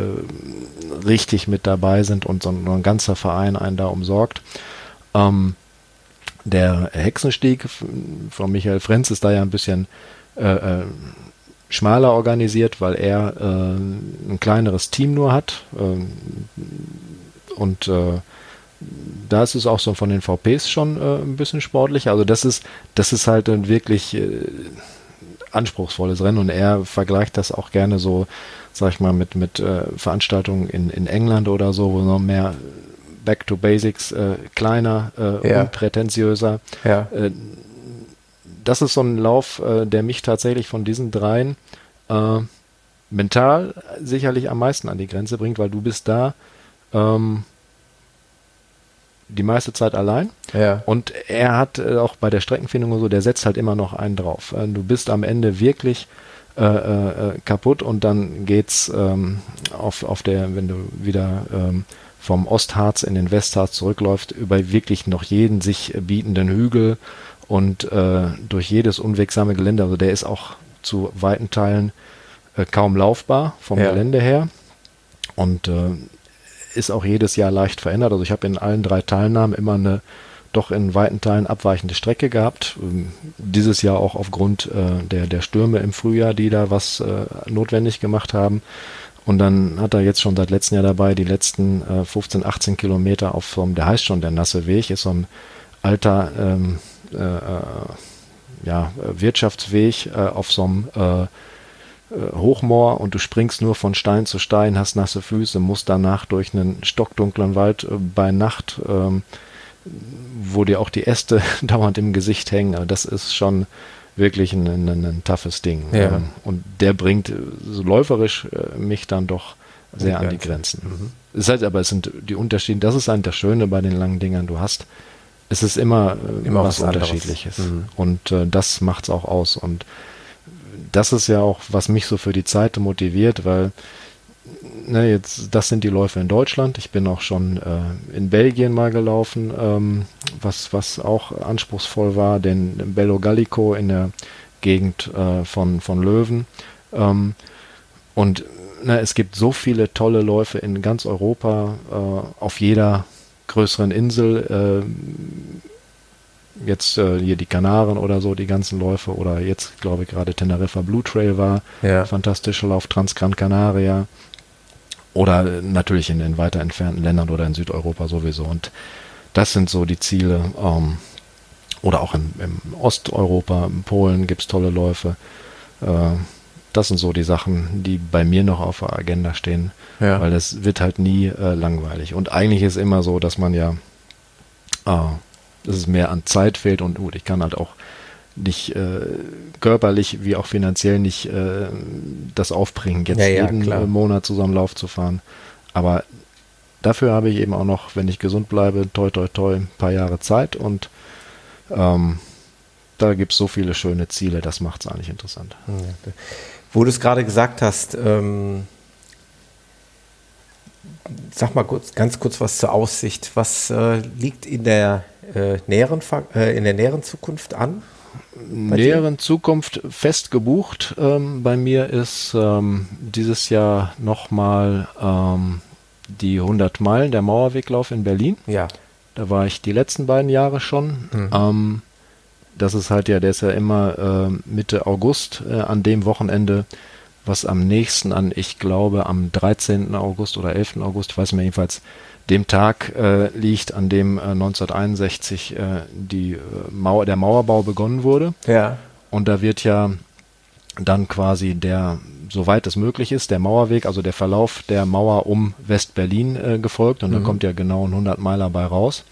richtig mit dabei sind und so ein, ein ganzer Verein einen da umsorgt. Ähm, der Hexenstieg von Michael Frenz ist da ja ein bisschen äh, äh, schmaler organisiert, weil er äh, ein kleineres Team nur hat. Ähm, und äh, da ist es auch so von den VPs schon ein bisschen sportlich. Also das ist, das ist halt wirklich anspruchsvolles Rennen und er vergleicht das auch gerne so, sag ich mal, mit, mit äh, Veranstaltungen in, in England oder so, wo noch mehr Back to Basics, äh, kleiner, äh, ja. unprätentiöser.
Ja.
Äh, das ist so ein Lauf, äh, der mich tatsächlich von diesen dreien äh, mental sicherlich am meisten an die Grenze bringt, weil du bist da ähm, die meiste Zeit allein.
Ja.
Und er hat äh, auch bei der Streckenfindung und so, der setzt halt immer noch einen drauf. Äh, du bist am Ende wirklich äh, äh, kaputt und dann geht's ähm, auf, auf der, wenn du wieder ähm, vom Ostharz in den Westharz zurückläuft, über wirklich noch jeden sich bietenden Hügel und äh, durch jedes unwegsame Gelände. Also der ist auch zu weiten Teilen äh, kaum laufbar vom ja. Gelände her. Und äh, ist auch jedes Jahr leicht verändert. Also ich habe in allen drei Teilnahmen immer eine doch in weiten Teilen abweichende Strecke gehabt. Ähm, dieses Jahr auch aufgrund äh, der, der Stürme im Frühjahr, die da was äh, notwendig gemacht haben. Und dann hat er jetzt schon seit letztem Jahr dabei die letzten äh, 15, 18 Kilometer auf einem, der heißt schon der nasse Weg, ist so ein alter ähm, äh, äh ja, Wirtschaftsweg äh, auf so einem Hochmoor und du springst nur von Stein zu Stein, hast nasse Füße, musst danach durch einen stockdunklen Wald äh, bei Nacht, ähm, wo dir auch die Äste dauernd im Gesicht hängen. Also das ist schon wirklich ein, ein, ein toughes Ding. Ja. Ähm, und der bringt äh, so läuferisch äh, mich dann doch sehr an die Grenzen. Mhm. Es ist aber es sind die Unterschiede, das ist eigentlich das Schöne bei den langen Dingern. Du hast, es ist immer, äh, immer was, was Unterschiedliches. Mhm. Und äh, das macht es auch aus. Und das ist ja auch, was mich so für die Zeit motiviert, weil ne, jetzt, das sind die Läufe in Deutschland. Ich bin auch schon äh, in Belgien mal gelaufen, ähm, was, was auch anspruchsvoll war, den Bello Gallico in der Gegend äh, von, von Löwen. Ähm, und ne, es gibt so viele tolle Läufe in ganz Europa, äh, auf jeder größeren Insel. Äh, jetzt äh, hier die Kanaren oder so, die ganzen Läufe, oder jetzt glaube ich gerade Teneriffa Blue Trail war, ja. fantastischer Lauf Transgran Canaria. Oder natürlich in den weiter entfernten Ländern oder in Südeuropa sowieso. Und das sind so die Ziele. Ähm, oder auch in, im Osteuropa, in Polen gibt es tolle Läufe. Äh, das sind so die Sachen, die bei mir noch auf der Agenda stehen, ja. weil das wird halt nie äh, langweilig. Und eigentlich ist immer so, dass man ja, äh, dass es mehr an Zeit fehlt und gut, ich kann halt auch nicht äh, körperlich wie auch finanziell nicht äh, das aufbringen, jetzt ja, ja, jeden klar. Monat zusammen Lauf zu fahren. Aber dafür habe ich eben auch noch, wenn ich gesund bleibe, toi toi toi, ein paar Jahre Zeit und ähm, da gibt es so viele schöne Ziele, das macht es eigentlich interessant. Ja.
Wo du es gerade gesagt hast, ähm, sag mal kurz, ganz kurz was zur Aussicht. Was äh, liegt in der, äh, näheren, äh, in der näheren Zukunft an?
näheren Zukunft fest gebucht. Ähm, bei mir ist ähm, dieses Jahr nochmal ähm, die 100 Meilen, der Mauerweglauf in Berlin.
Ja.
Da war ich die letzten beiden Jahre schon. Mhm. Ähm, das ist halt ja, der ist ja immer äh, Mitte August äh, an dem Wochenende, was am nächsten an, ich glaube, am 13. August oder 11. August, ich weiß mir jedenfalls, dem Tag äh, liegt, an dem äh, 1961 äh, die, äh, Mauer, der Mauerbau begonnen wurde.
Ja.
Und da wird ja dann quasi der, soweit es möglich ist, der Mauerweg, also der Verlauf der Mauer um West-Berlin äh, gefolgt. Und mhm. da kommt ja genau ein 100 Meiler bei raus.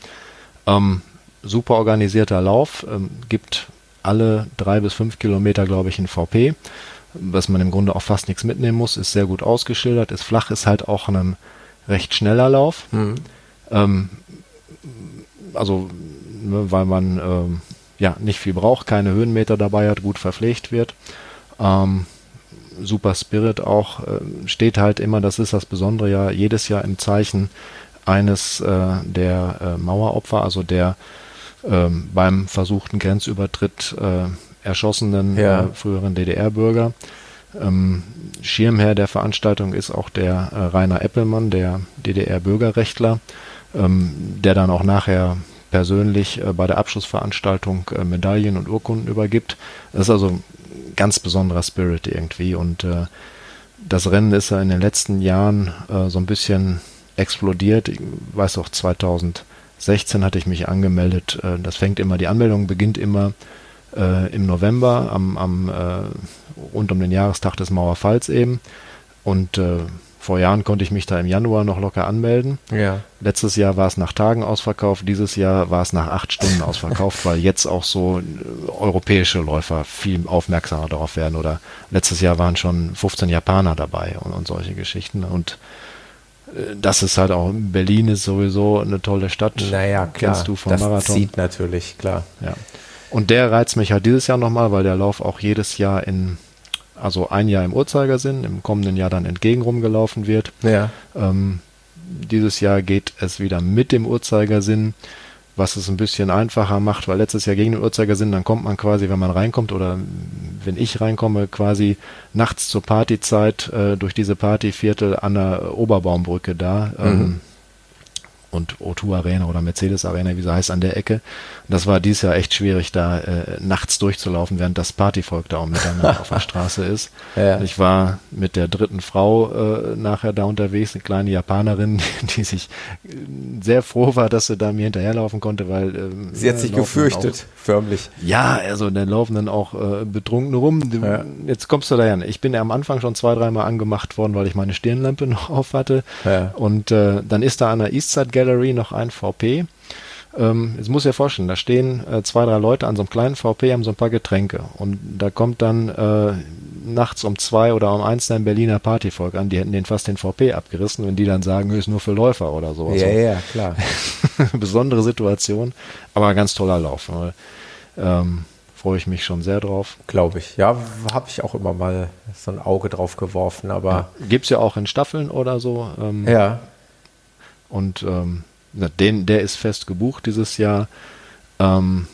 Ähm, super organisierter Lauf, ähm, gibt alle drei bis fünf Kilometer, glaube ich, in VP, was man im Grunde auch fast nichts mitnehmen muss, ist sehr gut ausgeschildert, ist flach, ist halt auch ein recht schneller Lauf. Mhm. Ähm, also, ne, weil man ähm, ja nicht viel braucht, keine Höhenmeter dabei hat, gut verpflegt wird. Ähm, Super Spirit auch äh, steht halt immer, das ist das Besondere ja, jedes Jahr im Zeichen eines äh, der äh, Maueropfer, also der ähm, beim versuchten Grenzübertritt äh, erschossenen ja. Äh, früheren DDR-Bürger. Ähm, Schirmherr der Veranstaltung ist auch der äh, Rainer Eppelmann, der DDR-Bürgerrechtler, ähm, der dann auch nachher persönlich äh, bei der Abschlussveranstaltung äh, Medaillen und Urkunden übergibt. Das ist also ein ganz besonderer Spirit irgendwie und äh, das Rennen ist ja in den letzten Jahren äh, so ein bisschen explodiert. Ich weiß auch 2016 hatte ich mich angemeldet. Äh, das fängt immer, die Anmeldung beginnt immer im November, am, am rund um den Jahrestag des Mauerfalls eben. Und äh, vor Jahren konnte ich mich da im Januar noch locker anmelden.
Ja.
Letztes Jahr war es nach Tagen ausverkauft, dieses Jahr war es nach acht Stunden ausverkauft, weil jetzt auch so äh, europäische Läufer viel aufmerksamer darauf werden. Oder letztes Jahr waren schon 15 Japaner dabei und, und solche Geschichten. Und äh, das ist halt auch, Berlin ist sowieso eine tolle Stadt.
Naja, klar. Kennst
du vom das Marathon. Das
zieht natürlich, klar.
Ja. Und der reizt mich halt dieses Jahr nochmal, weil der Lauf auch jedes Jahr in, also ein Jahr im Uhrzeigersinn, im kommenden Jahr dann entgegenrum gelaufen wird.
Ja.
Ähm, dieses Jahr geht es wieder mit dem Uhrzeigersinn, was es ein bisschen einfacher macht, weil letztes Jahr gegen den Uhrzeigersinn, dann kommt man quasi, wenn man reinkommt oder wenn ich reinkomme, quasi nachts zur Partyzeit äh, durch diese Partyviertel an der Oberbaumbrücke da. Ähm, mhm. Und O2 Arena oder Mercedes Arena, wie sie heißt, an der Ecke. Und das war dieses Jahr echt schwierig, da äh, nachts durchzulaufen, während das Partyvolk da um Mitternacht auf der Straße ist. Ja. Ich war mit der dritten Frau äh, nachher da unterwegs, eine kleine Japanerin, die sich sehr froh war, dass sie da mir hinterherlaufen konnte, weil äh,
sie hat sich gefürchtet, auch, förmlich.
Ja, also dann laufen dann auch äh, betrunken rum. Ja. Jetzt kommst du da hin. Ich bin ja am Anfang schon zwei, dreimal angemacht worden, weil ich meine Stirnlampe noch auf hatte. Ja. Und äh, dann ist da an der Eastside Gallery noch ein VP. Ähm, jetzt muss ich dir vorstellen, da stehen äh, zwei, drei Leute an so einem kleinen VP, haben so ein paar Getränke. Und da kommt dann äh, nachts um zwei oder um eins ein Berliner Partyvolk an, die hätten den fast den VP abgerissen, wenn die dann sagen, ist nur für Läufer oder so.
Ja, ja, klar.
Besondere Situation, aber ganz toller Lauf. Ähm, Freue ich mich schon sehr drauf.
Glaube ich. Ja, habe ich auch immer mal so ein Auge drauf geworfen, aber. Ja,
Gibt es ja auch in Staffeln oder so.
Ähm, ja.
Und ähm, den, der ist fest gebucht dieses Jahr. Ähm,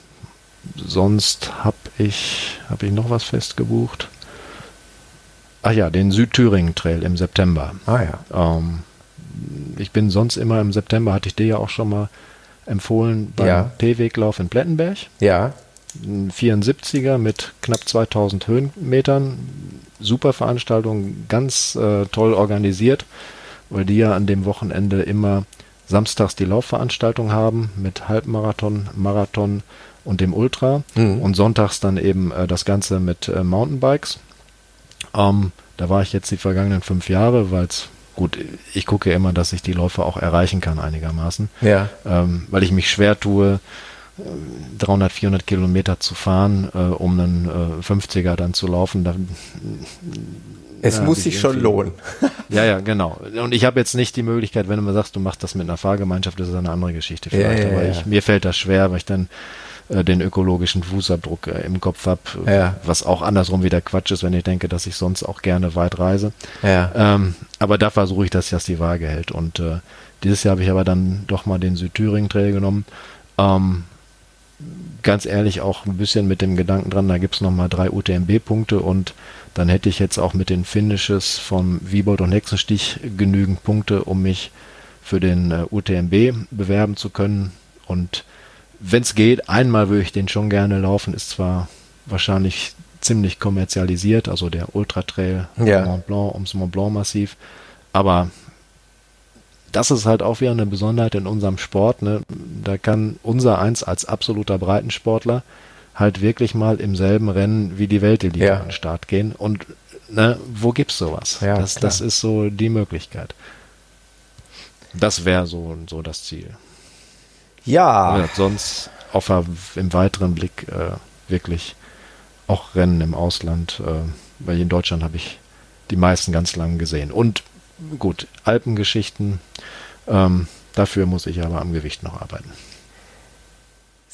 sonst habe ich, habe ich noch was fest gebucht? Ach ja, den Südthüringen Trail im September.
Ah ja.
Ähm, ich bin sonst immer im September, hatte ich dir ja auch schon mal empfohlen, beim ja. T-Weglauf in Plettenberg.
Ja.
Ein 74er mit knapp 2000 Höhenmetern. Super Veranstaltung, ganz äh, toll organisiert, weil die ja an dem Wochenende immer samstags die Laufveranstaltung haben mit Halbmarathon, Marathon und dem Ultra mhm. und sonntags dann eben äh, das Ganze mit äh, Mountainbikes. Ähm, da war ich jetzt die vergangenen fünf Jahre, weil es gut, ich gucke immer, dass ich die Läufe auch erreichen kann einigermaßen,
ja.
ähm, weil ich mich schwer tue, 300, 400 Kilometer zu fahren, äh, um einen äh, 50er dann zu laufen. Da,
es ja, muss sich schon lohnen.
ja, ja, genau. Und ich habe jetzt nicht die Möglichkeit, wenn du mir sagst, du machst das mit einer Fahrgemeinschaft, das ist eine andere Geschichte vielleicht. Ja, ja, aber ich, mir fällt das schwer, weil ich dann äh, den ökologischen Fußabdruck äh, im Kopf habe, was auch andersrum wieder Quatsch ist, wenn ich denke, dass ich sonst auch gerne weit reise. Ähm, aber da versuche ich, dass das die Waage hält. Und äh, dieses Jahr habe ich aber dann doch mal den Südthüringen-Trail genommen. Ähm, ganz ehrlich auch ein bisschen mit dem Gedanken dran, da gibt es nochmal drei UTMB-Punkte und dann hätte ich jetzt auch mit den Finishes vom Wiebold und Hexenstich genügend Punkte, um mich für den äh, UTMB bewerben zu können. Und wenn es geht, einmal würde ich den schon gerne laufen, ist zwar wahrscheinlich ziemlich kommerzialisiert, also der Ultra Trail
ja.
Mont Blanc ums Mont Blanc Massiv, aber das ist halt auch wieder eine Besonderheit in unserem Sport. Ne? Da kann unser Eins als absoluter Breitensportler halt wirklich mal im selben Rennen wie die Weltelite ja. an den Start gehen. Und ne, wo gibt's sowas?
Ja,
das, das ist so die Möglichkeit. Das wäre so, so das Ziel.
Ja. ja
sonst auf im weiteren Blick äh, wirklich auch Rennen im Ausland, äh, weil in Deutschland habe ich die meisten ganz lang gesehen. Und gut, Alpengeschichten, ähm, dafür muss ich aber am Gewicht noch arbeiten.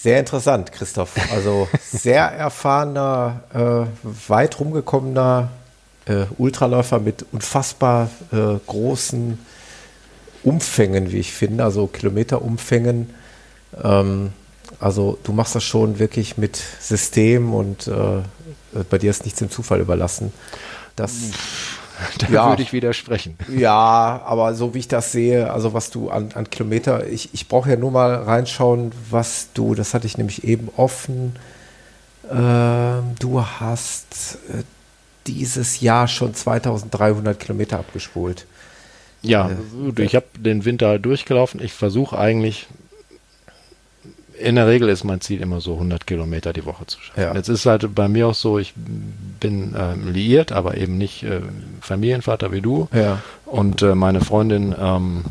Sehr interessant, Christoph. Also sehr erfahrener, äh, weit rumgekommener äh, Ultraläufer mit unfassbar äh, großen Umfängen, wie ich finde, also Kilometerumfängen. Ähm, also du machst das schon wirklich mit System und äh, bei dir ist nichts dem Zufall überlassen. Das
da ja. würde ich widersprechen.
Ja, aber so wie ich das sehe, also was du an, an Kilometer, ich, ich brauche ja nur mal reinschauen, was du, das hatte ich nämlich eben offen, ähm, du hast äh, dieses Jahr schon 2300 Kilometer abgespult.
Ja, äh, ich habe den Winter durchgelaufen. Ich versuche eigentlich in der Regel ist mein Ziel immer so 100 Kilometer die Woche zu schaffen. Ja. Jetzt ist halt bei mir auch so, ich bin ähm, liiert, aber eben nicht äh, Familienvater wie du.
Ja.
Und äh, meine Freundin ähm,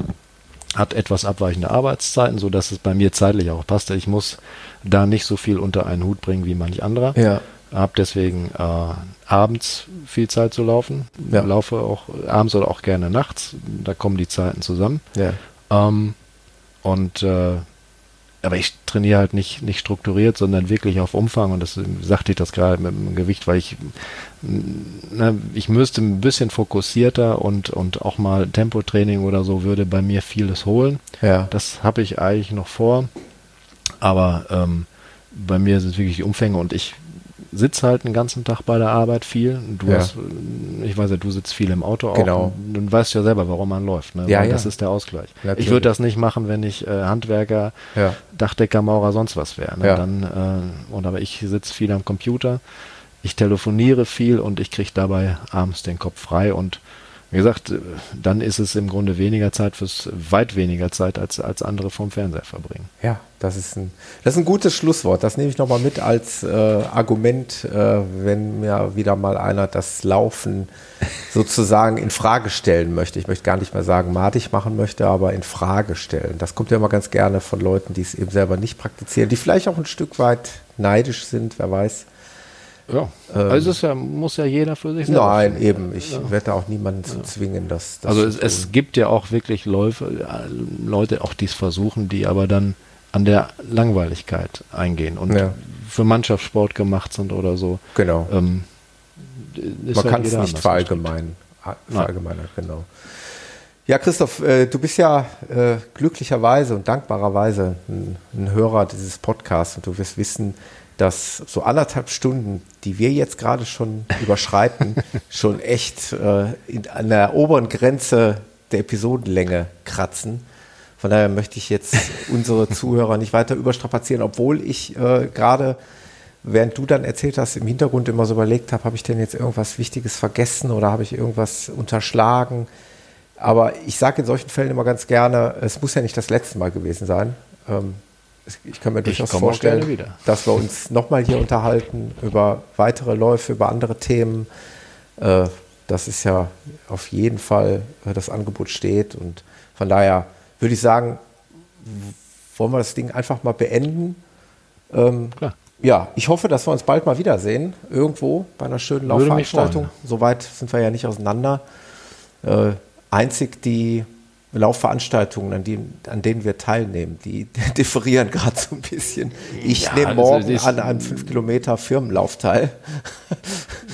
hat etwas abweichende Arbeitszeiten, so dass es bei mir zeitlich auch passt. Ich muss da nicht so viel unter einen Hut bringen wie manch anderer.
Ja.
Hab deswegen äh, abends viel Zeit zu laufen. Ja. Laufe auch abends oder auch gerne nachts. Da kommen die Zeiten zusammen.
Ja.
Ähm, und äh, aber ich trainiere halt nicht, nicht strukturiert, sondern wirklich auf Umfang und das sagte ich das gerade mit dem Gewicht, weil ich, ne, ich müsste ein bisschen fokussierter und, und auch mal Tempotraining oder so würde bei mir vieles holen.
Ja.
Das habe ich eigentlich noch vor, aber ähm, bei mir sind es wirklich die Umfänge und ich sitze halt den ganzen Tag bei der Arbeit viel. Du
Ja.
hast, ich weiß ja, du sitzt viel im Auto auch.
Genau.
Und Du weißt ja selber, warum man läuft. Ne?
Ja,
Weil
ja.
Das ist der Ausgleich.
Natürlich.
Ich würde das nicht machen, wenn ich äh, Handwerker,
Ja.
Dachdecker, Maurer, sonst was wäre. Ne?
Ja.
Dann, äh, und aber ich sitze viel am Computer, ich telefoniere viel und ich kriege dabei abends den Kopf frei und wie gesagt, dann ist es im Grunde weniger Zeit fürs, weit weniger Zeit, als, als andere vom Fernseher verbringen.
Ja, das ist ein, das ist ein gutes Schlusswort. Das nehme ich nochmal mit als äh, Argument, äh, wenn mir wieder mal einer das Laufen sozusagen in Frage stellen möchte. Ich möchte gar nicht mehr sagen, madig machen möchte, aber in Frage stellen. Das kommt ja immer ganz gerne von Leuten, die es eben selber nicht praktizieren, die vielleicht auch ein Stück weit neidisch sind, wer weiß.
Ja,
Ähm,
also es ist ja, muss ja jeder für sich selber
Nein,
finden.
eben. Ich werde da auch niemanden zu zwingen, dass das
Also es, es gibt ja auch wirklich Läufe, Leute, auch die es versuchen, die aber dann an der Langweiligkeit eingehen und
Ja.
für Mannschaftssport gemacht sind oder so.
Genau.
Ähm,
Man
halt
kann es nicht verallgemeinern. Verallgemeinern, genau. Ja, Christoph, äh, du bist ja äh, glücklicherweise und dankbarerweise ein, ein Hörer dieses Podcasts und du wirst wissen, dass so anderthalb Stunden, die wir jetzt gerade schon überschreiten, schon echt äh, in, an der oberen Grenze der Episodenlänge kratzen. Von daher möchte ich jetzt unsere Zuhörer nicht weiter überstrapazieren, obwohl ich äh, gerade, während du dann erzählt hast, im Hintergrund immer so überlegt habe, habe ich denn jetzt irgendwas Wichtiges vergessen oder habe ich irgendwas unterschlagen? Aber ich sage in solchen Fällen immer ganz gerne, es muss ja nicht das letzte Mal gewesen sein. Ähm, ich kann mir durchaus vorstellen, dass wir uns nochmal hier unterhalten über weitere Läufe, über andere Themen. Äh, das ist ja auf jeden Fall, äh, das Angebot steht. Und von daher würde ich sagen, wollen wir das Ding einfach mal beenden. Ähm,
Klar.
ja, ich hoffe, dass wir uns bald mal wiedersehen. Irgendwo bei einer schönen Laufveranstaltung. Soweit sind wir ja nicht auseinander. Äh, einzig die Laufveranstaltungen, an, die, an denen wir teilnehmen, die differieren gerade so ein bisschen. Ich
Ja,
nehme
also
morgen
das-
an einem 5 Kilometer Firmenlauf teil.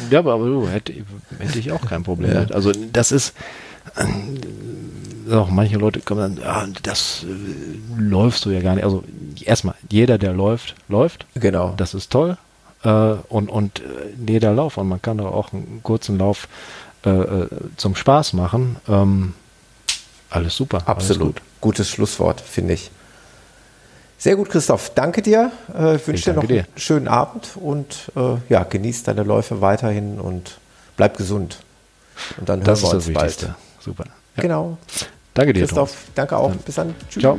Ja, aber, aber du, hätte, hätte ich auch kein Problem
Ja.
mit. Also das ist, äh, auch manche Leute kommen dann, ah, das äh, läufst du ja gar nicht. Also erstmal, jeder, der läuft, läuft.
Genau.
Das ist toll. Äh, und und äh, jeder Lauf. Und man kann doch auch einen kurzen Lauf äh, äh, zum Spaß machen. Ähm, alles super. Alles
Absolut.
gut.
Gutes Schlusswort, finde ich. Sehr gut, Christoph. Danke dir. Äh, ich wünsche dir noch
danke
einen
dir.
schönen Abend und äh, ja, genieß deine Läufe weiterhin und bleib gesund. Und dann
Das
hören wir
ist
uns bald.
Wichtigste. Super. Ja.
Genau.
Danke dir,
Christoph, danke auch.
Dann-
Bis dann. Tschüss.
Ciao.